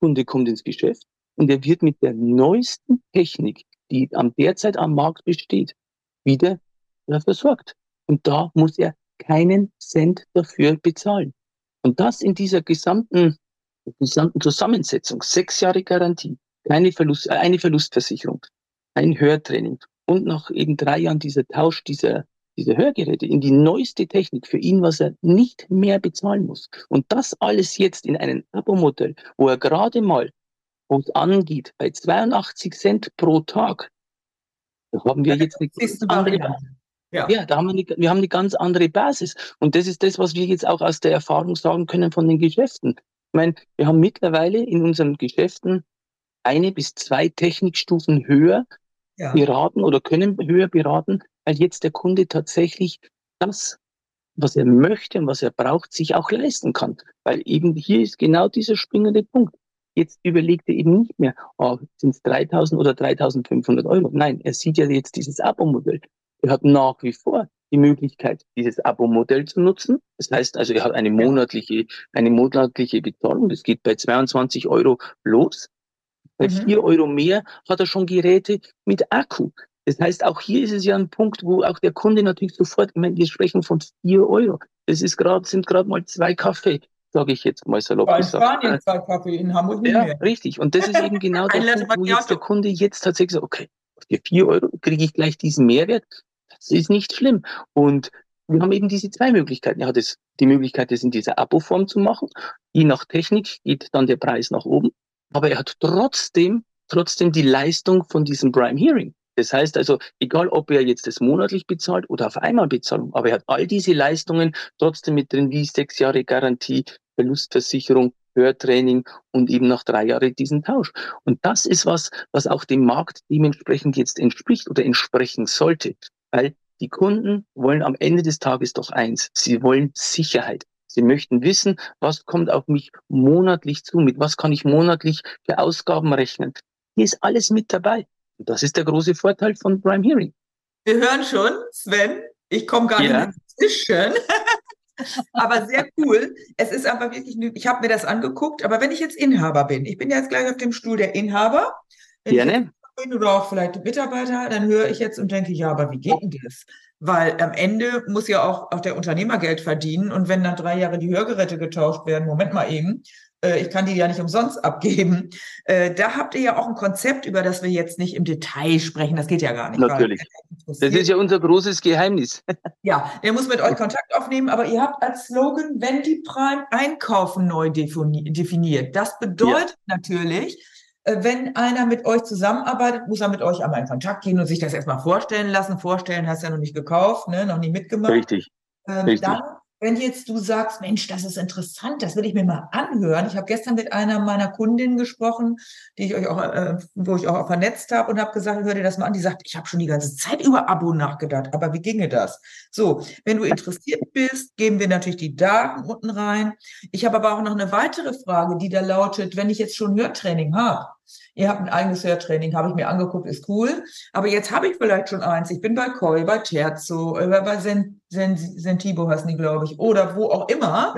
Kunde kommt ins Geschäft und er wird mit der neuesten Technik, die am derzeit am Markt besteht, wieder versorgt. Und da muss er keinen Cent dafür bezahlen. Und das in dieser gesamten gesamten Zusammensetzung, sechs Jahre Garantie, keine Verlust, äh, eine Verlustversicherung, ein Hörtraining und nach eben drei Jahren dieser Tausch dieser, dieser Hörgeräte in die neueste Technik für ihn, was er nicht mehr bezahlen muss. Und das alles jetzt in einem Abo-Modell, wo er gerade mal, wo es angeht, bei 82 Cent pro Tag, da haben wir jetzt eine andere, ja. ja, da haben wir, eine, wir haben eine ganz andere Basis. Und das ist das, was wir jetzt auch aus der Erfahrung sagen können von den Geschäften. Ich meine, wir haben mittlerweile in unseren Geschäften eine bis zwei Technikstufen höher ja. beraten oder können höher beraten, weil jetzt der Kunde tatsächlich das, was er möchte und was er braucht, sich auch leisten kann. Weil eben hier ist genau dieser springende Punkt. Jetzt überlegt er eben nicht mehr, oh, sind es 3000 oder 3500 Euro. Nein, er sieht ja jetzt dieses Abo-Modell. Er hat nach wie vor die Möglichkeit, dieses Abo-Modell zu nutzen. Das heißt also, er hat eine monatliche, eine monatliche Bezahlung. Das geht bei 22 Euro los. Bei mhm. 4 Euro mehr hat er schon Geräte mit Akku. Das heißt, auch hier ist es ja ein Punkt, wo auch der Kunde natürlich sofort, ich meine, wir sprechen von 4 Euro. Das ist gerade, sind gerade mal zwei Kaffee, sage ich jetzt mal salopp Bei Spanien zwei Kaffee, in Hamburg nicht ja, mehr. richtig. Und das ist eben genau <laughs> der Punkt, wo jetzt der Kunde jetzt tatsächlich sagt, okay, für 4 Euro kriege ich gleich diesen Mehrwert. Das ist nicht schlimm. Und wir haben eben diese zwei Möglichkeiten. Er hat es, die Möglichkeit, das in dieser Abo-Form zu machen. Je nach Technik geht dann der Preis nach oben. Aber er hat trotzdem, trotzdem die Leistung von diesem Prime Hearing. Das heißt also, egal ob er jetzt das monatlich bezahlt oder auf einmal Bezahlung, aber er hat all diese Leistungen trotzdem mit drin, wie sechs Jahre Garantie, Verlustversicherung, Hörtraining und eben nach drei Jahren diesen Tausch. Und das ist was, was auch dem Markt dementsprechend jetzt entspricht oder entsprechen sollte. Weil die Kunden wollen am Ende des Tages doch eins. Sie wollen Sicherheit. Sie möchten wissen, was kommt auf mich monatlich zu, mit was kann ich monatlich für Ausgaben rechnen. Hier ist alles mit dabei. Und das ist der große Vorteil von Prime Hearing. Wir hören schon, Sven, ich komme gar ja. nicht dazwischen. <laughs> aber sehr cool. Es ist aber wirklich, ich habe mir das angeguckt, aber wenn ich jetzt Inhaber bin, ich bin jetzt gleich auf dem Stuhl der Inhaber. Wenn Gerne. Oder auch vielleicht Mitarbeiter, dann höre ich jetzt und denke, ja, aber wie geht denn das? Weil am Ende muss ja auch, auch der Unternehmer Geld verdienen und wenn dann drei Jahre die Hörgeräte getauscht werden, Moment mal eben, äh, ich kann die ja nicht umsonst abgeben. <laughs> Äh, da habt ihr ja auch ein Konzept, über das wir jetzt nicht im Detail sprechen. Das geht ja gar nicht. Natürlich. Das ist ja unser großes Geheimnis. <laughs> ja, der muss mit euch Kontakt aufnehmen, aber ihr habt als Slogan, wenn die Prime einkaufen neu definiert. Das bedeutet ja. natürlich, wenn einer mit euch zusammenarbeitet, muss er mit euch einmal in Kontakt gehen und sich das erstmal vorstellen lassen. Vorstellen hast du ja noch nicht gekauft, ne? noch nicht mitgemacht. Richtig. Ähm, Richtig. Dann wenn jetzt du sagst, Mensch, das ist interessant, das will ich mir mal anhören. Ich habe gestern mit einer meiner Kundinnen gesprochen, die ich euch auch, äh, wo ich auch vernetzt habe und habe gesagt, hör dir das mal an. Die sagt, ich habe schon die ganze Zeit über Abo nachgedacht, aber wie ginge das? So, wenn du interessiert bist, geben wir natürlich die Daten unten rein. Ich habe aber auch noch eine weitere Frage, die da lautet, wenn ich jetzt schon Hörtraining habe, Ihr habt ein eigenes Hörtraining, habe ich mir angeguckt, ist cool. Aber jetzt habe ich vielleicht schon eins. Ich bin bei Koi, bei Terzo, äh, bei Sen, Sen, Sentibo heißen die, glaube ich, oder wo auch immer.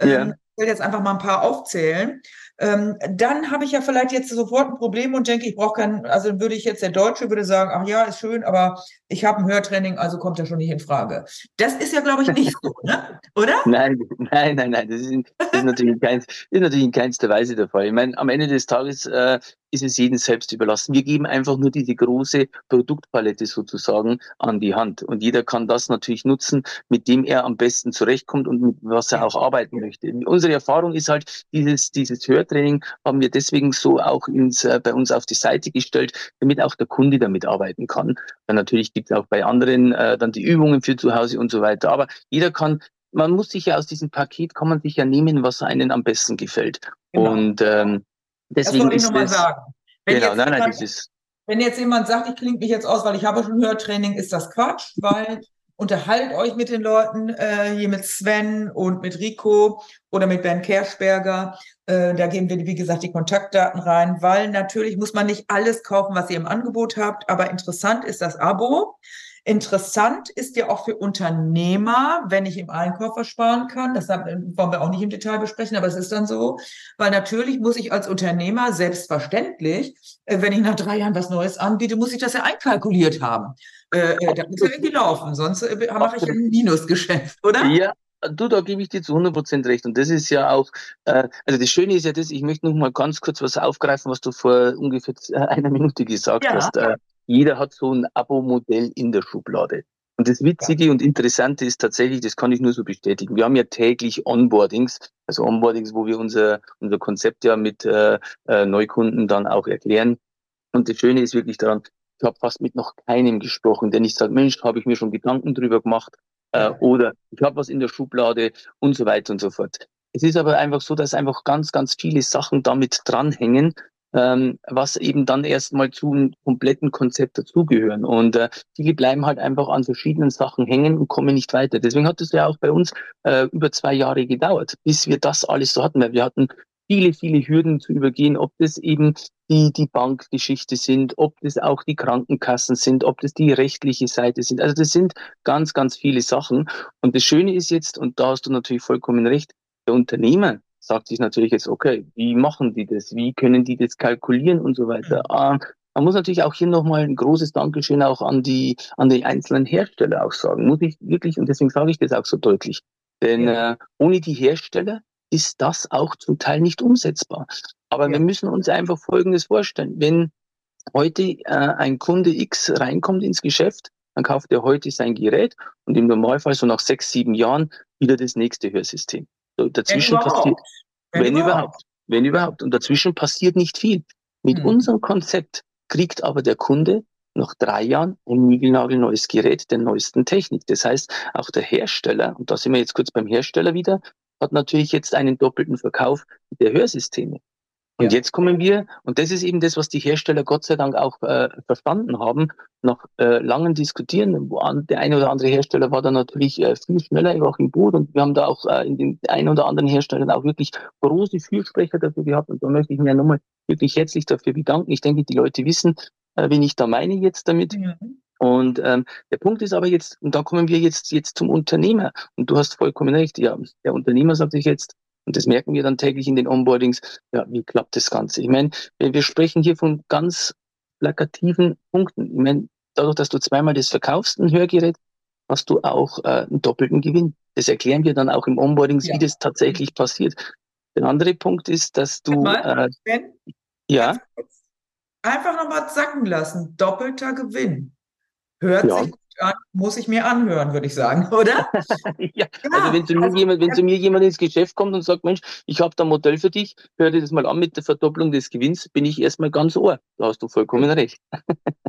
Ja. Ähm, ich will jetzt einfach mal ein paar aufzählen. Ähm, dann habe ich ja vielleicht jetzt sofort ein Problem und denke, ich brauche keinen, also würde ich jetzt der Deutsche würde sagen, ach ja, ist schön, aber ich habe ein Hörtraining, also kommt er schon nicht in Frage. Das ist ja, glaube ich, nicht <laughs> so, ne? oder? Nein, nein, nein, nein, das ist, das ist, natürlich, in kein, ist natürlich in keinster Weise der Fall. Ich meine, am Ende des Tages äh, ist es jedem selbst überlassen. Wir geben einfach nur diese große Produktpalette sozusagen an die Hand. Und jeder kann das natürlich nutzen, mit dem er am besten zurechtkommt und mit was er auch arbeiten möchte. Unsere Erfahrung ist halt, dieses, dieses Hörtraining haben wir deswegen so auch ins, äh, bei uns auf die Seite gestellt, damit auch der Kunde damit arbeiten kann. Weil natürlich gibt es auch bei anderen äh, dann die Übungen für zu Hause und so weiter. Aber jeder kann man muss sich ja aus diesem Paket, kann man sich ja nehmen, was einen am besten gefällt. Genau. Und ähm, Deswegen das wollte ich nochmal sagen. Wenn genau, nein, nein, dieses wenn jetzt jemand sagt, ich klinge mich jetzt aus, weil ich habe schon Hörtraining, ist das Quatsch, weil unterhaltet euch mit den Leuten, äh, hier mit Sven und mit Rico oder mit Ben Kerschberger. Äh, da geben wir, wie gesagt, die Kontaktdaten rein, weil natürlich muss man nicht alles kaufen, was ihr im Angebot habt, aber interessant ist das Abo. Interessant ist ja auch für Unternehmer, wenn ich im Einkauf ersparen kann. Das wollen wir auch nicht im Detail besprechen, aber es ist dann so, weil natürlich muss ich als Unternehmer selbstverständlich, äh, wenn ich nach drei Jahren was Neues anbiete, muss ich das ja einkalkuliert haben. Äh, äh da muss ja irgendwie laufen, sonst mache ich ein Minusgeschäft, oder? Ja, du, da gebe ich dir zu 100 Prozent recht. Und das ist ja auch, äh, also das Schöne ist ja das, ich möchte noch mal ganz kurz was aufgreifen, was du vor ungefähr einer Minute gesagt ja. hast. Äh, jeder hat so ein Abo-Modell in der Schublade. Und das Witzige ja. und Interessante ist tatsächlich, das kann ich nur so bestätigen. Wir haben ja täglich Onboardings, also Onboardings, wo wir unser, unser Konzept ja mit äh, äh, Neukunden dann auch erklären. Und das Schöne ist wirklich daran, ich habe fast mit noch keinem gesprochen, der nicht sagt, Mensch, habe ich mir schon Gedanken drüber gemacht äh, oder ich habe was in der Schublade und so weiter und so fort. Es ist aber einfach so, dass einfach ganz, ganz viele Sachen damit dranhängen, ähm, was eben dann erstmal zu einem kompletten Konzept dazugehören. Und äh, viele bleiben halt einfach an verschiedenen Sachen hängen und kommen nicht weiter. Deswegen hat es ja auch bei uns äh, über zwei Jahre gedauert, bis wir das alles so hatten. Weil wir hatten viele, viele Hürden zu übergehen, ob das eben die, die Bankgeschichte sind, ob das auch die Krankenkassen sind, ob das die rechtliche Seite sind. Also das sind ganz, ganz viele Sachen. Und das Schöne ist jetzt, und da hast du natürlich vollkommen recht, der Unternehmer, sagt sich natürlich jetzt, okay, wie machen die das? Wie können die das kalkulieren und so weiter? Mhm. Man muss natürlich auch hier nochmal ein großes Dankeschön auch an die, an die einzelnen Hersteller auch sagen. Muss ich wirklich, und deswegen sage ich das auch so deutlich. Denn ja. äh, ohne die Hersteller ist das auch zum Teil nicht umsetzbar. Aber ja. wir müssen uns einfach Folgendes vorstellen. Wenn heute äh, ein Kunde X reinkommt ins Geschäft, dann kauft er heute sein Gerät und im Normalfall so nach sechs, sieben Jahren wieder das nächste Hörsystem. Dazwischen wenn passiert, wenn, wenn überhaupt. überhaupt, wenn überhaupt. Und dazwischen passiert nicht viel. Mit hm. unserem Konzept kriegt aber der Kunde nach drei Jahren ein niegelnagelneues Gerät der neuesten Technik. Das heißt, auch der Hersteller, und da sind wir jetzt kurz beim Hersteller wieder, hat natürlich jetzt einen doppelten Verkauf der Hörsysteme. Und ja. jetzt kommen wir, und das ist eben das, was die Hersteller Gott sei Dank auch äh, verstanden haben, nach äh, langen Diskutieren, wo an, der eine oder andere Hersteller war dann natürlich äh, viel schneller auch im Boot und wir haben da auch äh, in den einen oder anderen Herstellern auch wirklich große Fürsprecher dafür gehabt und da möchte ich mir nochmal wirklich herzlich dafür bedanken. Ich denke, die Leute wissen, äh, wen ich da meine jetzt damit. Ja. Und ähm, der Punkt ist aber jetzt, und da kommen wir jetzt, jetzt zum Unternehmer. Und du hast vollkommen recht, ja, der Unternehmer sagt sich jetzt, und das merken wir dann täglich in den Onboardings. Ja, wie klappt das Ganze? Ich meine, wir sprechen hier von ganz plakativen Punkten. Ich meine, dadurch, dass du zweimal das verkaufst, ein Hörgerät, hast du auch äh, einen doppelten Gewinn. Das erklären wir dann auch im Onboarding, ja. wie das tatsächlich passiert. Der andere Punkt ist, dass du. Mal, äh, ja. Einfach nochmal sacken lassen. Doppelter Gewinn. Hört ja. sich an, muss ich mir anhören, würde ich sagen, <laughs> oder? <laughs> ja. also wenn zu, mir also, jemand, wenn zu mir jemand ins Geschäft kommt und sagt, Mensch, ich habe da ein Modell für dich, hör dir das mal an mit der Verdopplung des Gewinns, bin ich erstmal ganz ohr. Da hast du vollkommen recht. <laughs>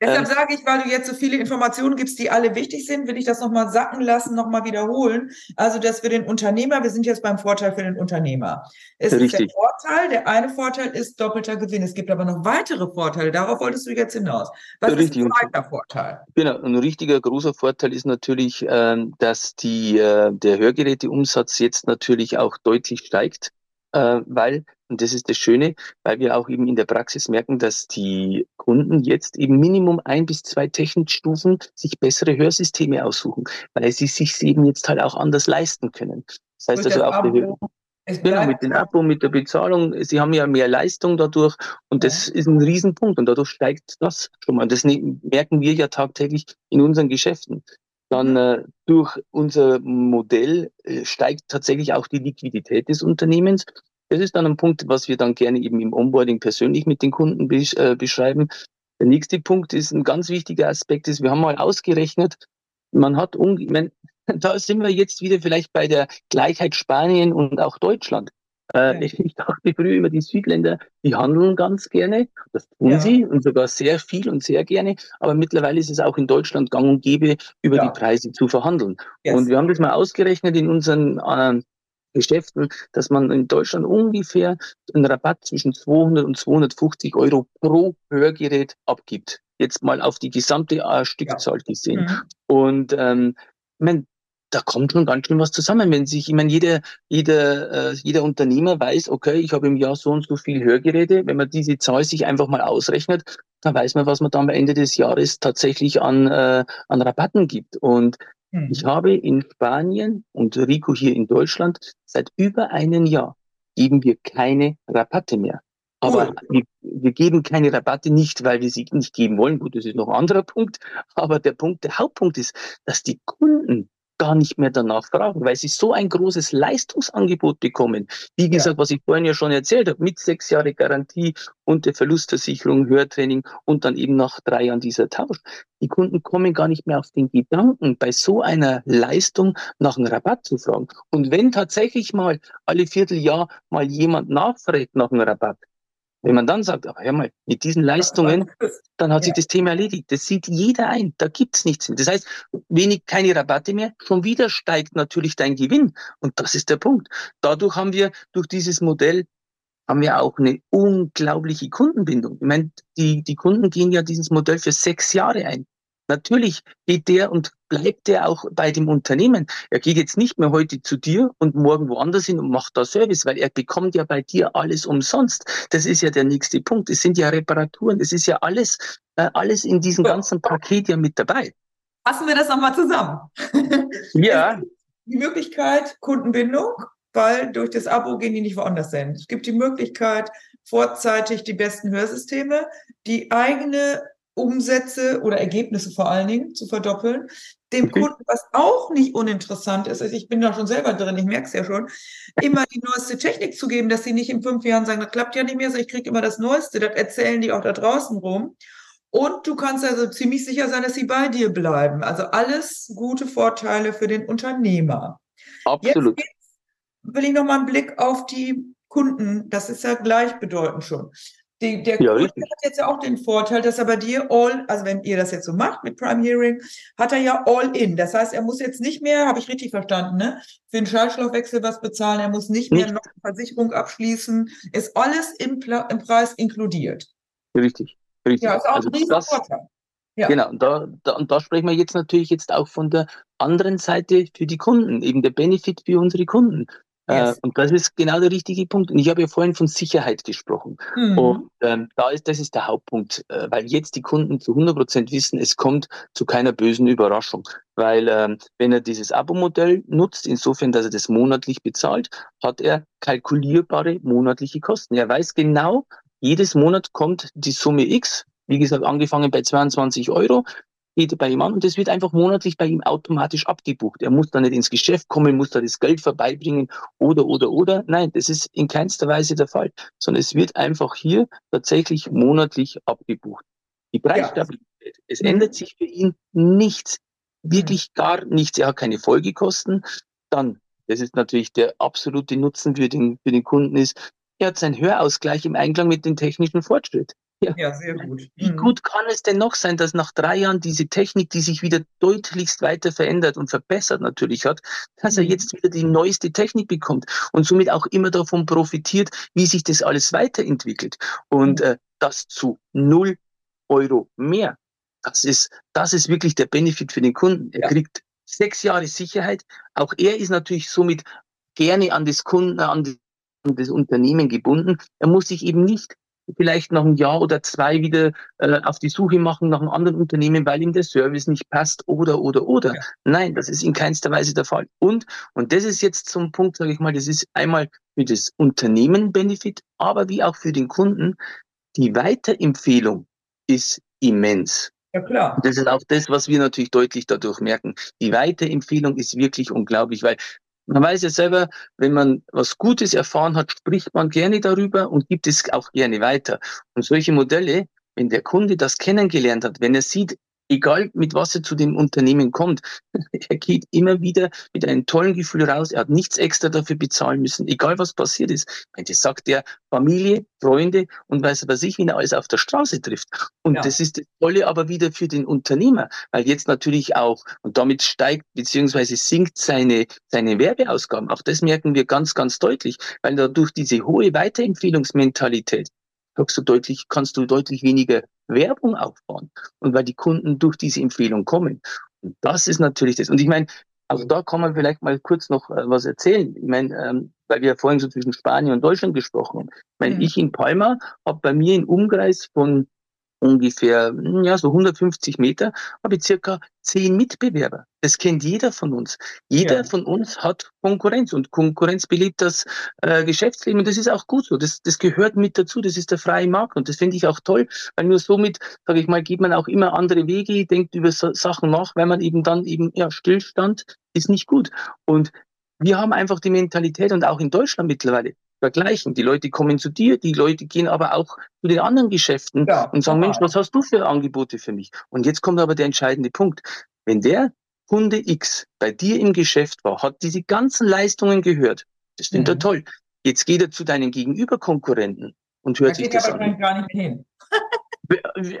Deshalb ähm, sage ich, weil du jetzt so viele Informationen gibst, die alle wichtig sind, will ich das nochmal sacken lassen, nochmal wiederholen. Also dass für den Unternehmer, wir sind jetzt beim Vorteil für den Unternehmer. Es richtig. ist der Vorteil, der eine Vorteil ist doppelter Gewinn. Es gibt aber noch weitere Vorteile. Darauf wolltest du jetzt hinaus. Was richtig. ist ein zweiter Vorteil? Genau, ein richtiger großer Vorteil ist natürlich, ähm, dass die, äh, der Hörgeräteumsatz jetzt natürlich auch deutlich steigt, äh, weil und das ist das Schöne, weil wir auch eben in der Praxis merken, dass die Kunden jetzt eben Minimum ein bis zwei Technikstufen sich bessere Hörsysteme aussuchen, weil sie sich eben jetzt halt auch anders leisten können. Das heißt also auch Genau, mit dem Abo, mit der Bezahlung. Sie haben ja mehr Leistung dadurch und das ja. ist ein Riesenpunkt und dadurch steigt das schon mal. Das merken wir ja tagtäglich in unseren Geschäften. Dann äh, durch unser Modell äh, steigt tatsächlich auch die Liquidität des Unternehmens das ist dann ein Punkt, was wir dann gerne eben im Onboarding persönlich mit den Kunden besch äh, beschreiben. Der nächste Punkt ist ein ganz wichtiger Aspekt ist, wir haben mal ausgerechnet, man hat, um, <laughs> da sind wir jetzt wieder vielleicht bei der Gleichheit Spanien und auch Deutschland. Äh, ich, <laughs> ich dachte früher über die Südländer, die handeln ganz gerne, das tun ja. sie und sogar sehr viel und sehr gerne, aber mittlerweile ist es auch in Deutschland gang und gäbe, über ja. die Preise zu verhandeln. Yes. Und wir haben das mal ausgerechnet in unseren äh, Geschäften, dass man in Deutschland ungefähr einen Rabatt zwischen 200 und 250 Euro pro Hörgerät abgibt. Jetzt mal auf die gesamte äh, Stückzahl ja. gesehen. Mhm. Und ähm, ich mein, da kommt schon ganz schön was zusammen. Wenn sich, ich meine, jeder, jeder, äh, jeder Unternehmer weiß, okay, ich habe im Jahr so und so viel Hörgeräte. Wenn man diese Zahl sich einfach mal ausrechnet, dann weiß man, was man dann am Ende des Jahres tatsächlich an, äh, an Rabatten gibt. Und Mhm. Ich habe in Spanien und Rico hier in Deutschland seit über einem Jahr geben wir keine Rabatte mehr. Aber oh. wir, wir, geben keine Rabatte nicht, weil wir sie nicht geben wollen. Gut, das ist noch ein anderer Punkt. Aber der Punkt, der Hauptpunkt ist, dass die Kunden gar nicht mehr danach fragen, weil sie so ein großes Leistungsangebot bekommen. Wie gesagt, ja. was ich vorhin ja schon erzählt habe, mit sechs Jahre Garantie und der Verlustversicherung, Hörtraining und dann eben nach drei Jahren dieser Tausch. Die Kunden kommen gar nicht mehr auf den Gedanken, bei so einer Leistung nach einem Rabatt zu fragen. Und wenn tatsächlich mal alle Vierteljahr mal jemand nachfragt nach einem Rabatt, wenn man dann sagt, aber hör mal, mit diesen Leistungen, dann hat sich das Thema erledigt. Das sieht jeder ein. Da gibt's nichts mehr. Das heißt, wenig, keine Rabatte mehr. Schon wieder steigt natürlich dein Gewinn. Und das ist der Punkt. Dadurch haben wir durch dieses Modell haben wir auch eine unglaubliche Kundenbindung. Ich meine, die, die Kunden gehen ja dieses Modell für sechs Jahre ein. Natürlich geht der und bleibt der auch bei dem Unternehmen. Er geht jetzt nicht mehr heute zu dir und morgen woanders hin und macht da Service, weil er bekommt ja bei dir alles umsonst. Das ist ja der nächste Punkt. Es sind ja Reparaturen, es ist ja alles, äh, alles in diesem ganzen Paket ja mit dabei. Fassen wir das nochmal zusammen. <laughs> Ja. Die Möglichkeit Kundenbindung, weil durch das Abo gehen die nicht woanders hin. Es gibt die Möglichkeit, vorzeitig die besten Hörsysteme, die eigene Umsätze oder Ergebnisse vor allen Dingen zu verdoppeln. Dem okay. Kunden, was auch nicht uninteressant ist, also ich bin da schon selber drin, ich merke es ja schon, immer die neueste Technik zu geben, dass sie nicht in fünf Jahren sagen, das klappt ja nicht mehr, so ich kriege immer das Neueste, das erzählen die auch da draußen rum. Und du kannst also ziemlich sicher sein, dass sie bei dir bleiben. Also alles gute Vorteile für den Unternehmer. Absolut. Jetzt will ich noch mal einen Blick auf die Kunden, das ist ja gleichbedeutend schon. Die, der ja, Kunde hat jetzt ja auch den Vorteil, dass er bei dir all, also wenn ihr das jetzt so macht mit Prime Hearing, hat er ja all in. Das heißt, er muss jetzt nicht mehr, habe ich richtig verstanden, ne, für den Schallstoffwechsel was bezahlen, er muss nicht, nicht. mehr noch eine Versicherung abschließen, ist alles im, im Preis inkludiert. Richtig, richtig. Ja, ist auch also ein riesen Vorteil. Ja. Genau, und da, da, und da sprechen wir jetzt natürlich jetzt auch von der anderen Seite für die Kunden, eben der Benefit für unsere Kunden. Yes. Äh, und das ist genau der richtige Punkt. Und ich habe ja vorhin von Sicherheit gesprochen. Mhm. Und ähm, da ist, das ist der Hauptpunkt, äh, weil jetzt die Kunden zu 100 Prozent wissen, es kommt zu keiner bösen Überraschung. Weil ähm, wenn er dieses Abo-Modell nutzt, insofern, dass er das monatlich bezahlt, hat er kalkulierbare monatliche Kosten. Er weiß genau, jedes Monat kommt die Summe X wie gesagt, angefangen bei 22 Euro, geht bei ihm an und das wird einfach monatlich bei ihm automatisch abgebucht. Er muss da nicht ins Geschäft kommen, muss da das Geld vorbeibringen oder, oder, oder. Nein, das ist in keinster Weise der Fall, sondern es wird einfach hier tatsächlich monatlich abgebucht. Die Preisstabilität, ja. es mhm. ändert sich für ihn nichts, wirklich mhm. gar nichts. Er hat keine Folgekosten. Dann, das ist natürlich der absolute Nutzen für den, für den Kunden ist, er hat seinen Hörausgleich im Einklang mit dem technischen Fortschritt. Ja. ja, sehr gut. Wie mhm. gut kann es denn noch sein, dass nach drei Jahren diese Technik, die sich wieder deutlichst weiter verändert und verbessert natürlich hat, dass er mhm. jetzt wieder die neueste Technik bekommt und somit auch immer davon profitiert, wie sich das alles weiterentwickelt. Und mhm. äh, das zu null Euro mehr. Das ist, das ist wirklich der Benefit für den Kunden. Er ja. kriegt sechs Jahre Sicherheit. Auch er ist natürlich somit gerne an das Kunden, an das Unternehmen gebunden. Er muss sich eben nicht vielleicht nach einem Jahr oder zwei wieder äh, auf die Suche machen nach einem anderen Unternehmen, weil ihm der Service nicht passt oder, oder, oder. Ja. Nein, das ist in keinster Weise der Fall. Und, und das ist jetzt zum Punkt, sage ich mal, das ist einmal für das Unternehmen Benefit, aber wie auch für den Kunden, die Weiterempfehlung ist immens. Ja, klar. Das ist auch das, was wir natürlich deutlich dadurch merken. Die Weiterempfehlung ist wirklich unglaublich, weil man weiß ja selber, wenn man was Gutes erfahren hat, spricht man gerne darüber und gibt es auch gerne weiter. Und solche Modelle, wenn der Kunde das kennengelernt hat, wenn er sieht, egal mit was er zu dem Unternehmen kommt, <laughs> er geht immer wieder mit einem tollen Gefühl raus. Er hat nichts extra dafür bezahlen müssen, egal was passiert ist. Das sagt er Familie, Freunde und weiß aber sich, wen er alles auf der Straße trifft. Und ja. das ist das Tolle aber wieder für den Unternehmer, weil jetzt natürlich auch, und damit steigt beziehungsweise sinkt seine, seine Werbeausgaben. Auch das merken wir ganz, ganz deutlich, weil dadurch diese hohe Weiterempfehlungsmentalität sagst du deutlich, kannst du deutlich weniger Werbung aufbauen. Und weil die Kunden durch diese Empfehlung kommen. Und das ist natürlich das. Und ich meine, also da kann man vielleicht mal kurz noch äh, was erzählen. Ich meine, ähm, weil wir ja vorhin so zwischen Spanien und Deutschland gesprochen haben. Ich meine, mhm. ich in Palma habe bei mir einen Umkreis von ungefähr ja, so 150 Meter, habe ich circa zehn Mitbewerber. Das kennt jeder von uns. Jeder ja. von uns hat Konkurrenz und Konkurrenz belebt das äh, Geschäftsleben und das ist auch gut so. Das, das gehört mit dazu. Das ist der freie Markt und das finde ich auch toll, weil nur somit, sage ich mal, geht man auch immer andere Wege, denkt über so Sachen nach, weil man eben dann eben, ja, Stillstand ist nicht gut. Und wir haben einfach die Mentalität und auch in Deutschland mittlerweile, vergleichen. Die Leute kommen zu dir, die Leute gehen aber auch zu den anderen Geschäften ja, und sagen, Mensch, was hast du für Angebote für mich? Und jetzt kommt aber der entscheidende Punkt. Wenn der Kunde X bei dir im Geschäft war, hat diese ganzen Leistungen gehört. Das findet mhm. er toll. Jetzt geht er zu deinen Gegenüberkonkurrenten und hört da sich das an. Gar nicht hin. <laughs>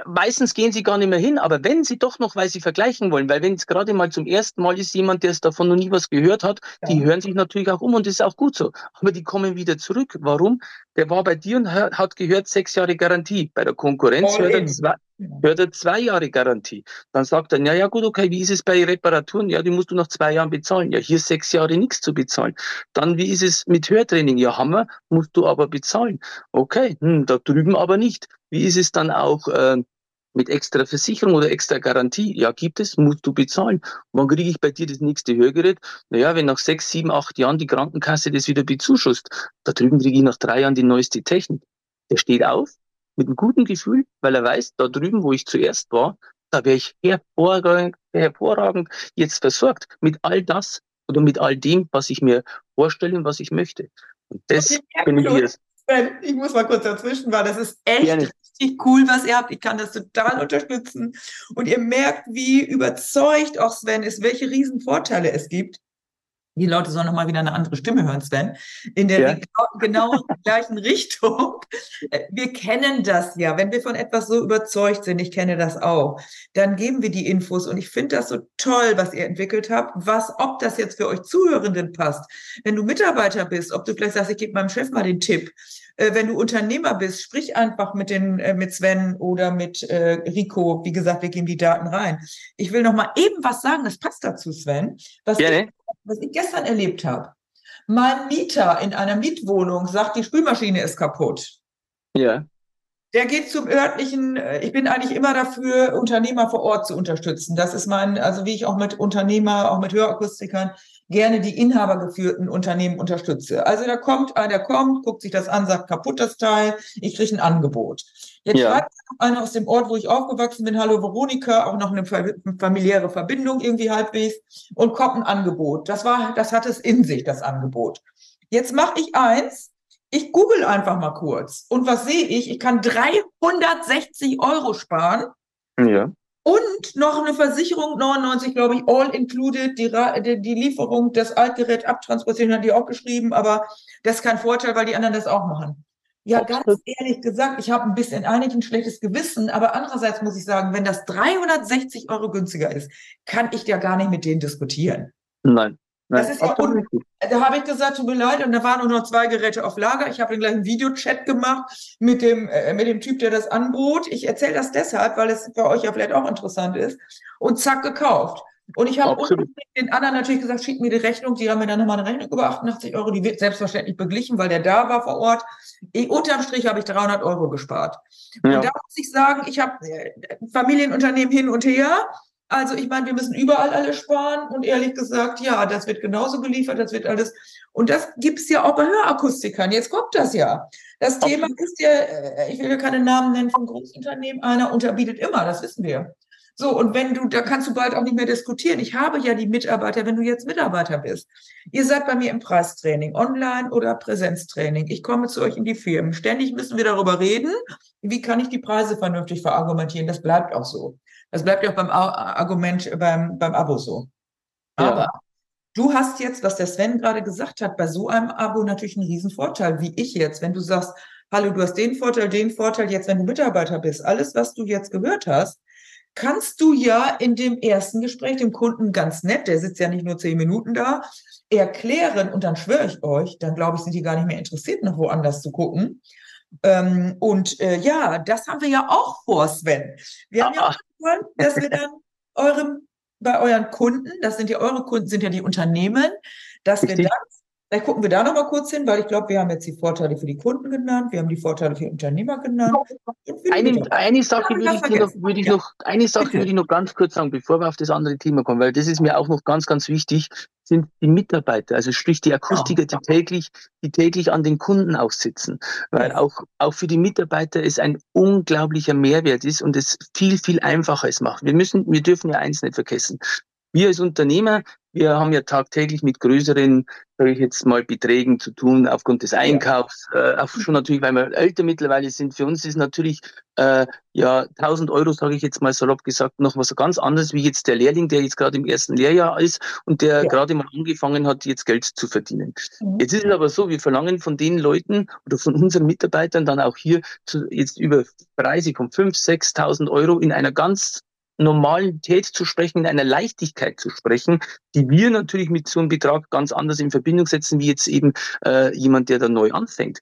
Meistens gehen sie gar nicht mehr hin, aber wenn sie doch noch, weil sie vergleichen wollen, weil wenn es gerade mal zum ersten Mal ist, jemand, der es davon noch nie was gehört hat, ja. die hören sich natürlich auch um und das ist auch gut so. Aber die kommen wieder zurück. Warum? Der war bei dir und hat gehört sechs Jahre Garantie. Bei der Konkurrenz hört er, zwei, hört er zwei Jahre Garantie. Dann sagt er, ja, ja, gut, okay, wie ist es bei Reparaturen? Ja, die musst du nach zwei Jahren bezahlen. Ja, hier sechs Jahre nichts zu bezahlen. Dann, wie ist es mit Hörtraining? Ja, Hammer, musst du aber bezahlen. Okay, hm, da drüben aber nicht. Wie ist es dann auch äh, mit extra Versicherung oder extra Garantie? Ja, gibt es, musst du bezahlen. Wann kriege ich bei dir das nächste Hörgerät? Naja, wenn nach sechs, sieben, acht Jahren die Krankenkasse das wieder bezuschusst, da drüben kriege ich nach drei Jahren die neueste Technik. Der steht auf mit einem guten Gefühl, weil er weiß, da drüben, wo ich zuerst war, da wäre ich hervorragend, hervorragend jetzt versorgt mit all das oder mit all dem, was ich mir vorstelle und was ich möchte. Und das okay, bin ich hier. Ich muss mal kurz dazwischen, weil das ist echt Gerne. richtig cool, was ihr habt. Ich kann das total unterstützen. Und ihr merkt, wie überzeugt auch Sven ist, welche riesen Vorteile es gibt. Die Leute sollen nochmal wieder eine andere Stimme hören, Sven. In der ja. genau, genau <laughs> gleichen Richtung. Wir kennen das ja. Wenn wir von etwas so überzeugt sind, ich kenne das auch, dann geben wir die Infos. Und ich finde das so toll, was ihr entwickelt habt. Was, ob das jetzt für euch Zuhörenden passt. Wenn du Mitarbeiter bist, ob du vielleicht sagst, ich gebe meinem Chef mal den Tipp äh, wenn du Unternehmer bist, sprich einfach mit den äh, mit Sven oder mit äh, Rico. Wie gesagt, wir geben die Daten rein. Ich will noch mal eben was sagen. Das passt dazu, Sven. Was, ja, ich, was ich gestern erlebt habe. Mein Mieter in einer Mietwohnung sagt, die Spülmaschine ist kaputt. Ja. Der geht zum örtlichen, äh, ich bin eigentlich immer dafür, Unternehmer vor Ort zu unterstützen. Das ist mein, also wie ich auch mit Unternehmer, auch mit Hörakustikern gerne die inhabergeführten Unternehmen unterstütze. Also da kommt einer, kommt, guckt sich das an, sagt kaputt das Teil, ich kriege ein Angebot. Jetzt ja. schreibt einer aus dem Ort, wo ich aufgewachsen bin, hallo Veronika, auch noch eine familiäre Verbindung irgendwie halbwegs und kommt ein Angebot. Das war, das hat es in sich, das Angebot. Jetzt mache ich eins, ich google einfach mal kurz. Und was sehe ich? Ich kann 360 Euro sparen. Ja. Und noch eine Versicherung, 99, glaube ich, all included, die, die, die Lieferung, das Altgerät abtransportieren, hat die auch geschrieben, aber das ist kein Vorteil, weil die anderen das auch machen. Ja, ganz ehrlich gesagt, ich habe ein bisschen eigentlich ein schlechtes Gewissen, aber andererseits muss ich sagen, wenn das 360 Euro günstiger ist, kann ich ja gar nicht mit denen diskutieren. Nein. Nein, das ist ja un da habe ich gesagt, tut mir leid, und da waren nur noch zwei Geräte auf Lager. Ich habe den gleichen Videochat gemacht mit dem, äh, mit dem Typ, der das anbot. Ich erzähle das deshalb, weil es für euch ja vielleicht auch interessant ist. Und zack, gekauft. Und ich habe den anderen natürlich gesagt, schickt mir die Rechnung. Die haben mir dann nochmal eine Rechnung über 88 Euro. Die wird selbstverständlich beglichen, weil der da war vor Ort. Ich, unterm Strich habe ich 300 Euro gespart. Ja. Und da muss ich sagen, ich habe äh, Familienunternehmen hin und her. Also ich meine, wir müssen überall alles sparen und ehrlich gesagt, ja, das wird genauso geliefert, das wird alles. Und das gibt's ja auch bei Hörakustikern. Jetzt kommt das ja. Das Thema ist ja, äh, ich will ja keine Namen nennen von Großunternehmen, einer unterbietet immer, das wissen wir. So, und wenn du, da kannst du bald auch nicht mehr diskutieren. Ich habe ja die Mitarbeiter, wenn du jetzt Mitarbeiter bist. Ihr seid bei mir im Preistraining, online oder Präsenztraining. Ich komme zu euch in die Firmen. Ständig müssen wir darüber reden, wie kann ich die Preise vernünftig verargumentieren. Das bleibt auch so. Das bleibt ja auch beim Argument beim, beim Abo so. Aber ja. du hast jetzt, was der Sven gerade gesagt hat, bei so einem Abo natürlich einen riesen Vorteil, wie ich jetzt, wenn du sagst, hallo, du hast den Vorteil, den Vorteil, jetzt, wenn du Mitarbeiter bist, alles, was du jetzt gehört hast, kannst du ja in dem ersten Gespräch dem Kunden ganz nett, der sitzt ja nicht nur zehn Minuten da, erklären und dann schwöre ich euch, dann glaube ich, sind die gar nicht mehr interessiert, noch woanders zu gucken. Ähm, und äh, ja, das haben wir ja auch vor, Sven. Wir haben ja auch vor, dass wir dann eurem, bei euren Kunden, das sind ja eure Kunden, sind ja die Unternehmen, dass wir dann Vielleicht gucken wir da noch mal kurz hin, weil ich glaube, wir haben jetzt die Vorteile für die Kunden genannt, wir haben die Vorteile für Unternehmer genannt. Eine, eine Sache, würde ich, noch, würde ich ja. noch, eine Sache würde ich noch ganz kurz sagen, bevor wir auf das andere Thema kommen, weil das ist mir auch noch ganz, ganz wichtig, sind die Mitarbeiter, also sprich die Akustiker, die täglich, die täglich an den Kunden aussitzen, weil auch, auch für die Mitarbeiter es ein unglaublicher Mehrwert ist und es viel, viel einfacher es macht. Wir müssen, wir dürfen ja eins nicht vergessen. Wir als Unternehmer, wir haben ja tagtäglich mit größeren, sage ich jetzt mal, Beträgen zu tun, aufgrund des Einkaufs, äh, auch schon natürlich, weil wir älter mittlerweile sind. Für uns ist natürlich äh, ja 1000 Euro, sage ich jetzt mal salopp gesagt, noch was ganz anderes wie jetzt der Lehrling, der jetzt gerade im ersten Lehrjahr ist und der ja. gerade mal angefangen hat, jetzt Geld zu verdienen. Mhm. Jetzt ist es aber so, wir verlangen von den Leuten oder von unseren Mitarbeitern dann auch hier zu, jetzt über Preise von 5.000, 6.000 Euro in einer ganz Normalität zu sprechen, in einer Leichtigkeit zu sprechen, die wir natürlich mit so einem Betrag ganz anders in Verbindung setzen, wie jetzt eben äh, jemand, der da neu anfängt.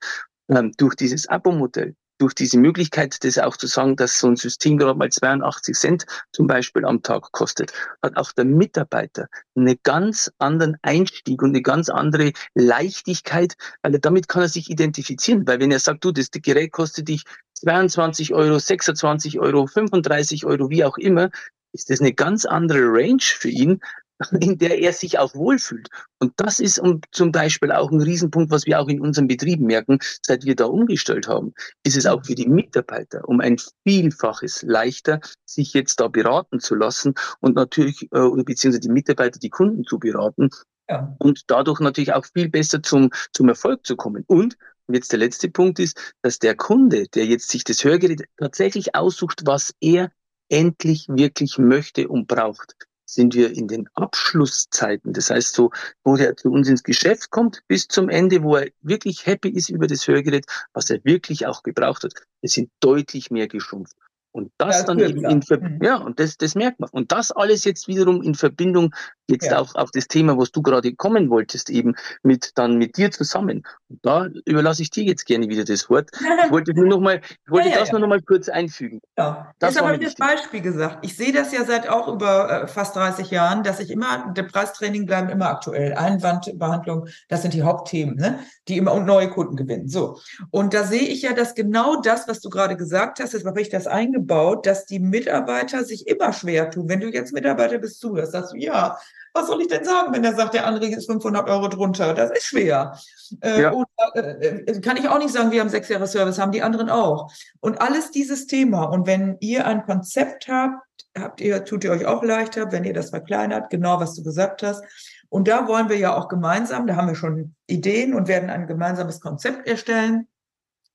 Ähm, durch dieses Abo-Modell, durch diese Möglichkeit, das auch zu sagen, dass so ein System gerade mal 82 Cent zum Beispiel am Tag kostet, hat auch der Mitarbeiter einen ganz anderen Einstieg und eine ganz andere Leichtigkeit, weil damit kann er sich identifizieren. Weil wenn er sagt, du, das Gerät kostet dich 22 Euro, 26 Euro, 35 Euro, wie auch immer, ist das eine ganz andere Range für ihn, <laughs> in der er sich auch wohlfühlt. Und das ist zum Beispiel auch ein Riesenpunkt, was wir auch in unserem Betrieb merken, seit wir da umgestellt haben, ist es auch für die Mitarbeiter um ein Vielfaches leichter, sich jetzt da beraten zu lassen und natürlich, äh, oder beziehungsweise die Mitarbeiter, die Kunden zu beraten, ja. und dadurch natürlich auch viel besser zum, zum Erfolg zu kommen. Und und jetzt der letzte Punkt ist, dass der Kunde, der jetzt sich das Hörgerät tatsächlich aussucht, was er endlich wirklich möchte und braucht, sind wir in den Abschlusszeiten. Das heißt so, wo er zu uns ins Geschäft kommt, bis zum Ende, wo er wirklich happy ist über das Hörgerät, was er wirklich auch gebraucht hat. Es sind deutlich mehr geschrumpft. Und das, das dann eben in Verbindung, mhm. ja, und das, das merkt man. Und das alles jetzt wiederum in Verbindung, jetzt ja. auch auf das Thema, was du gerade kommen wolltest, eben mit, dann mit dir zusammen. Und da überlasse ich dir jetzt gerne wieder das Wort. Ich wollte nur noch mal, ich wollte <laughs> ja, ja, das nur noch mal kurz einfügen. Ja. Das Jetzt habe ich das Beispiel gesagt. Ich sehe das ja seit auch über äh, fast 30 Jahren, dass ich immer, der Preistraining bleiben immer aktuell. Einwandbehandlung, das sind die Hauptthemen, ne? die immer und neue Kunden gewinnen. So. Und da sehe ich ja, dass genau das, was du gerade gesagt hast, jetzt habe ich das eingebaut, dass die Mitarbeiter sich immer schwer tun. Wenn du jetzt Mitarbeiter bist, zuhörst, sagst du, ja, was soll ich denn sagen, wenn der sagt, der andere ist 500 Euro drunter? Das ist schwer. Äh, ja. Oder, äh, äh, kann ich auch nicht sagen, wir haben sechs Jahre Service, haben die anderen auch. Und alles dieses Thema. Und wenn ihr ein Konzept habt, habt ihr, tut ihr euch auch leichter, wenn ihr das verkleinert, genau was du gesagt hast. Und da wollen wir ja auch gemeinsam, da haben wir schon Ideen und werden ein gemeinsames Konzept erstellen.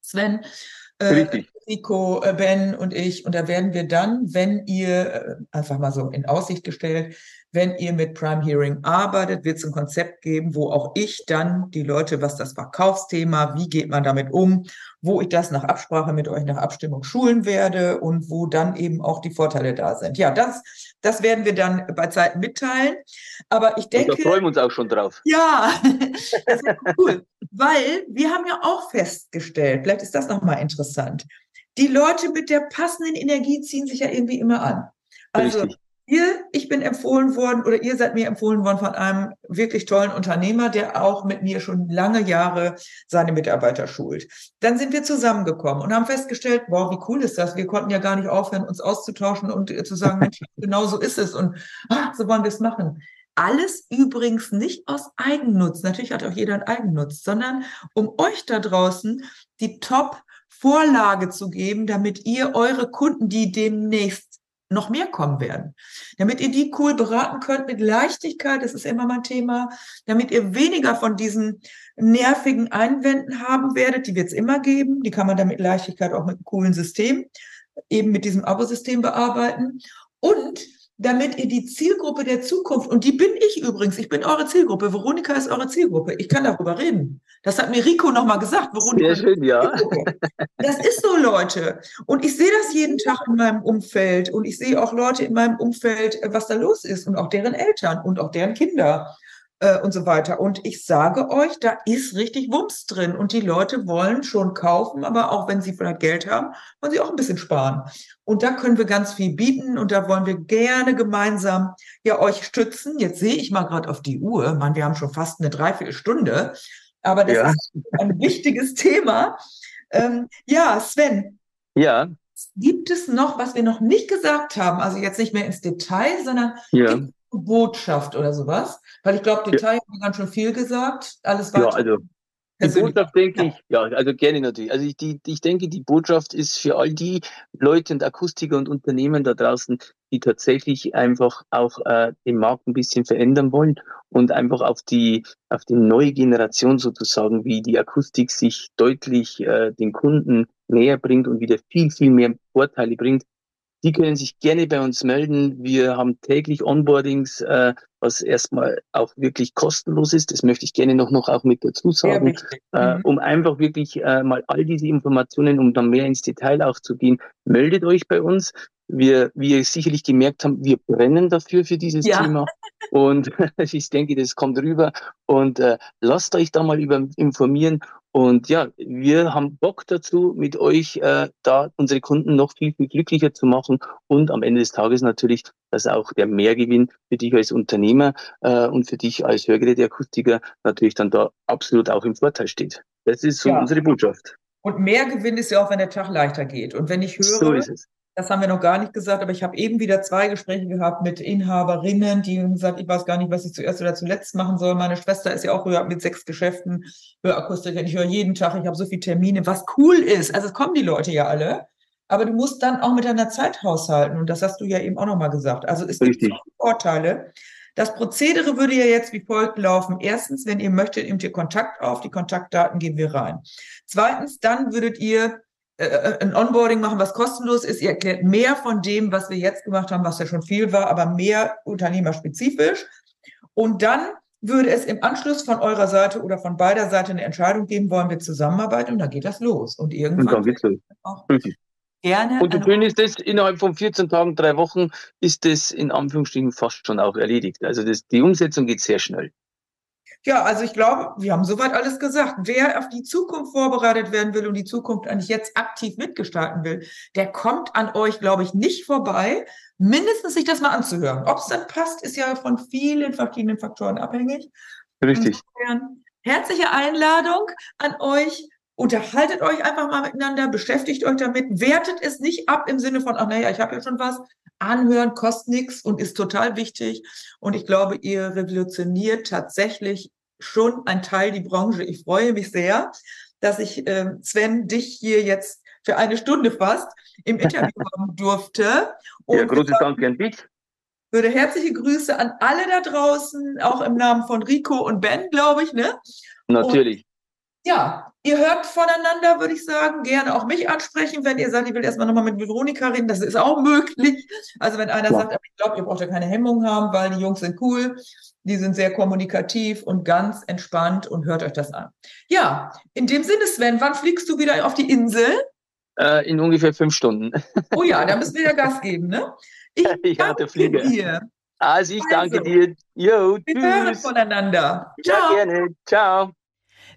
Sven, äh, Rico, äh, Ben und ich. Und da werden wir dann, wenn ihr, äh, einfach mal so in Aussicht gestellt, wenn ihr mit Prime Hearing arbeitet, wird es ein Konzept geben, wo auch ich dann die Leute, was das Verkaufsthema, wie geht man damit um, wo ich das nach Absprache mit euch nach Abstimmung schulen werde und wo dann eben auch die Vorteile da sind. Ja, das, das werden wir dann bei Zeiten mitteilen. Aber ich denke. Und da freuen wir uns auch schon drauf. Ja, <laughs> das ist cool. Weil wir haben ja auch festgestellt, vielleicht ist das nochmal interessant. Die Leute mit der passenden Energie ziehen sich ja irgendwie immer an. Also Richtig. Ihr, ich bin empfohlen worden oder ihr seid mir empfohlen worden von einem wirklich tollen Unternehmer, der auch mit mir schon lange Jahre seine Mitarbeiter schult. Dann sind wir zusammengekommen und haben festgestellt, wow, wie cool ist das? Wir konnten ja gar nicht aufhören, uns auszutauschen und zu sagen, Mensch, <laughs> genau so ist es und ah, so wollen wir es machen. Alles übrigens nicht aus Eigennutz. Natürlich hat auch jeder einen Eigennutz, sondern um euch da draußen die Top Vorlage zu geben, damit ihr eure Kunden, die demnächst noch mehr kommen werden. Damit ihr die cool beraten könnt mit Leichtigkeit, das ist immer mein Thema, damit ihr weniger von diesen nervigen Einwänden haben werdet, die wird es immer geben, die kann man dann mit Leichtigkeit auch mit einem coolen System, eben mit diesem Abo-System bearbeiten. Und damit ihr die Zielgruppe der Zukunft, und die bin ich übrigens, ich bin eure Zielgruppe, Veronika ist eure Zielgruppe, ich kann darüber reden. Das hat mir Rico nochmal gesagt. Veronika Sehr schön, ja. Das ist so, Leute. Und ich sehe das jeden Tag in meinem Umfeld und ich sehe auch Leute in meinem Umfeld, was da los ist und auch deren Eltern und auch deren Kinder äh, und so weiter. Und ich sage euch, da ist richtig Wumms drin. Und die Leute wollen schon kaufen, aber auch wenn sie vielleicht Geld haben, wollen sie auch ein bisschen sparen. Und da können wir ganz viel bieten und da wollen wir gerne gemeinsam ja euch stützen. Jetzt sehe ich mal gerade auf die Uhr. Man, wir haben schon fast eine Dreiviertelstunde. Aber das ja. ist ein wichtiges <laughs> Thema. Ähm, ja, Sven. Ja. Gibt es noch, was wir noch nicht gesagt haben, also jetzt nicht mehr ins Detail, sondern ja. Botschaft oder sowas? Weil ich glaube, Detail ja. haben wir ganz schön viel gesagt. Alles weiter. Ja, also die Botschaft denke ich, ja, also gerne natürlich. Also ich, die, ich denke, die Botschaft ist für all die Leute und Akustiker und Unternehmen da draußen, die tatsächlich einfach auch äh, den Markt ein bisschen verändern wollen und einfach auf die auf die neue Generation sozusagen, wie die Akustik sich deutlich äh, den Kunden näher bringt und wieder viel viel mehr Vorteile bringt, die können sich gerne bei uns melden. Wir haben täglich Onboardings, äh, was erstmal auch wirklich kostenlos ist. Das möchte ich gerne noch, noch auch mit dazu sagen, äh, mhm. um einfach wirklich äh, mal all diese Informationen, um dann mehr ins Detail auch zu gehen, meldet euch bei uns. Wir, wie ihr sicherlich gemerkt haben, wir brennen dafür für dieses ja. Thema. Und <laughs> ich denke, das kommt rüber. Und äh, lasst euch da mal über informieren und ja, wir haben Bock dazu, mit euch äh, da unsere Kunden noch viel, viel glücklicher zu machen und am Ende des Tages natürlich, dass auch der Mehrgewinn für dich als Unternehmer äh, und für dich als Hörgeräteakustiker natürlich dann da absolut auch im Vorteil steht. Das ist so ja. unsere Botschaft. Und Mehrgewinn ist ja auch, wenn der Tag leichter geht. Und wenn ich höre, so ist es. Das haben wir noch gar nicht gesagt, aber ich habe eben wieder zwei Gespräche gehabt mit Inhaberinnen, die gesagt, ich weiß gar nicht, was ich zuerst oder zuletzt machen soll. Meine Schwester ist ja auch mit sechs Geschäften Hörakustiker. Ich höre jeden Tag, ich habe so viele Termine, was cool ist. Also es kommen die Leute ja alle. Aber du musst dann auch mit deiner Zeit haushalten. Und das hast du ja eben auch nochmal gesagt. Also es gibt Vorteile. Das Prozedere würde ja jetzt wie folgt laufen. Erstens, wenn ihr möchtet, nehmt ihr Kontakt auf. Die Kontaktdaten geben wir rein. Zweitens, dann würdet ihr äh, äh, ein Onboarding machen, was kostenlos ist. Ihr erklärt mehr von dem, was wir jetzt gemacht haben, was ja schon viel war, aber mehr unternehmerspezifisch. Und dann würde es im Anschluss von eurer Seite oder von beider Seite eine Entscheidung geben, wollen wir zusammenarbeiten und dann geht das los. Und irgendwann. Und dann geht's los. Auch, <laughs> Gerne. Und du findest das innerhalb von 14 Tagen, drei Wochen, ist das in Anführungsstrichen fast schon auch erledigt. Also das, die Umsetzung geht sehr schnell. Ja, also ich glaube, wir haben soweit alles gesagt. Wer auf die Zukunft vorbereitet werden will und die Zukunft eigentlich jetzt aktiv mitgestalten will, der kommt an euch, glaube ich, nicht vorbei, mindestens sich das mal anzuhören. Ob es dann passt, ist ja von vielen verschiedenen Faktoren abhängig. Richtig. Insofern, herzliche Einladung an euch. Unterhaltet euch einfach mal miteinander, beschäftigt euch damit, wertet es nicht ab im Sinne von, ach naja, ich habe ja schon was. Anhören kostet nichts und ist total wichtig. Und ich glaube, ihr revolutioniert tatsächlich schon ein Teil die Branche. Ich freue mich sehr, dass ich, äh, Sven, dich hier jetzt für eine Stunde fast im Interview <laughs> haben durfte. Und ja, großes Dank an dich. Würde herzliche Grüße an alle da draußen, auch im Namen von Rico und Ben, glaube ich, ne? Natürlich. Und ja, ihr hört voneinander, würde ich sagen. Gerne auch mich ansprechen, wenn ihr sagt, ich will erstmal nochmal mit Veronika reden. Das ist auch möglich. Also wenn einer ja. sagt, ich glaube, ihr braucht ja keine Hemmungen haben, weil die Jungs sind cool. Die sind sehr kommunikativ und ganz entspannt und hört euch das an. Ja, in dem Sinne, Sven, wann fliegst du wieder auf die Insel? Äh, in ungefähr fünf Stunden. <laughs> Oh ja, da müssen wir ja Gas geben, ne? Ich <laughs> ja, Flieger. dir. Also ich danke also, dir. Jo, wir tschüss. hören voneinander. Ciao. Ja, gerne. Ciao.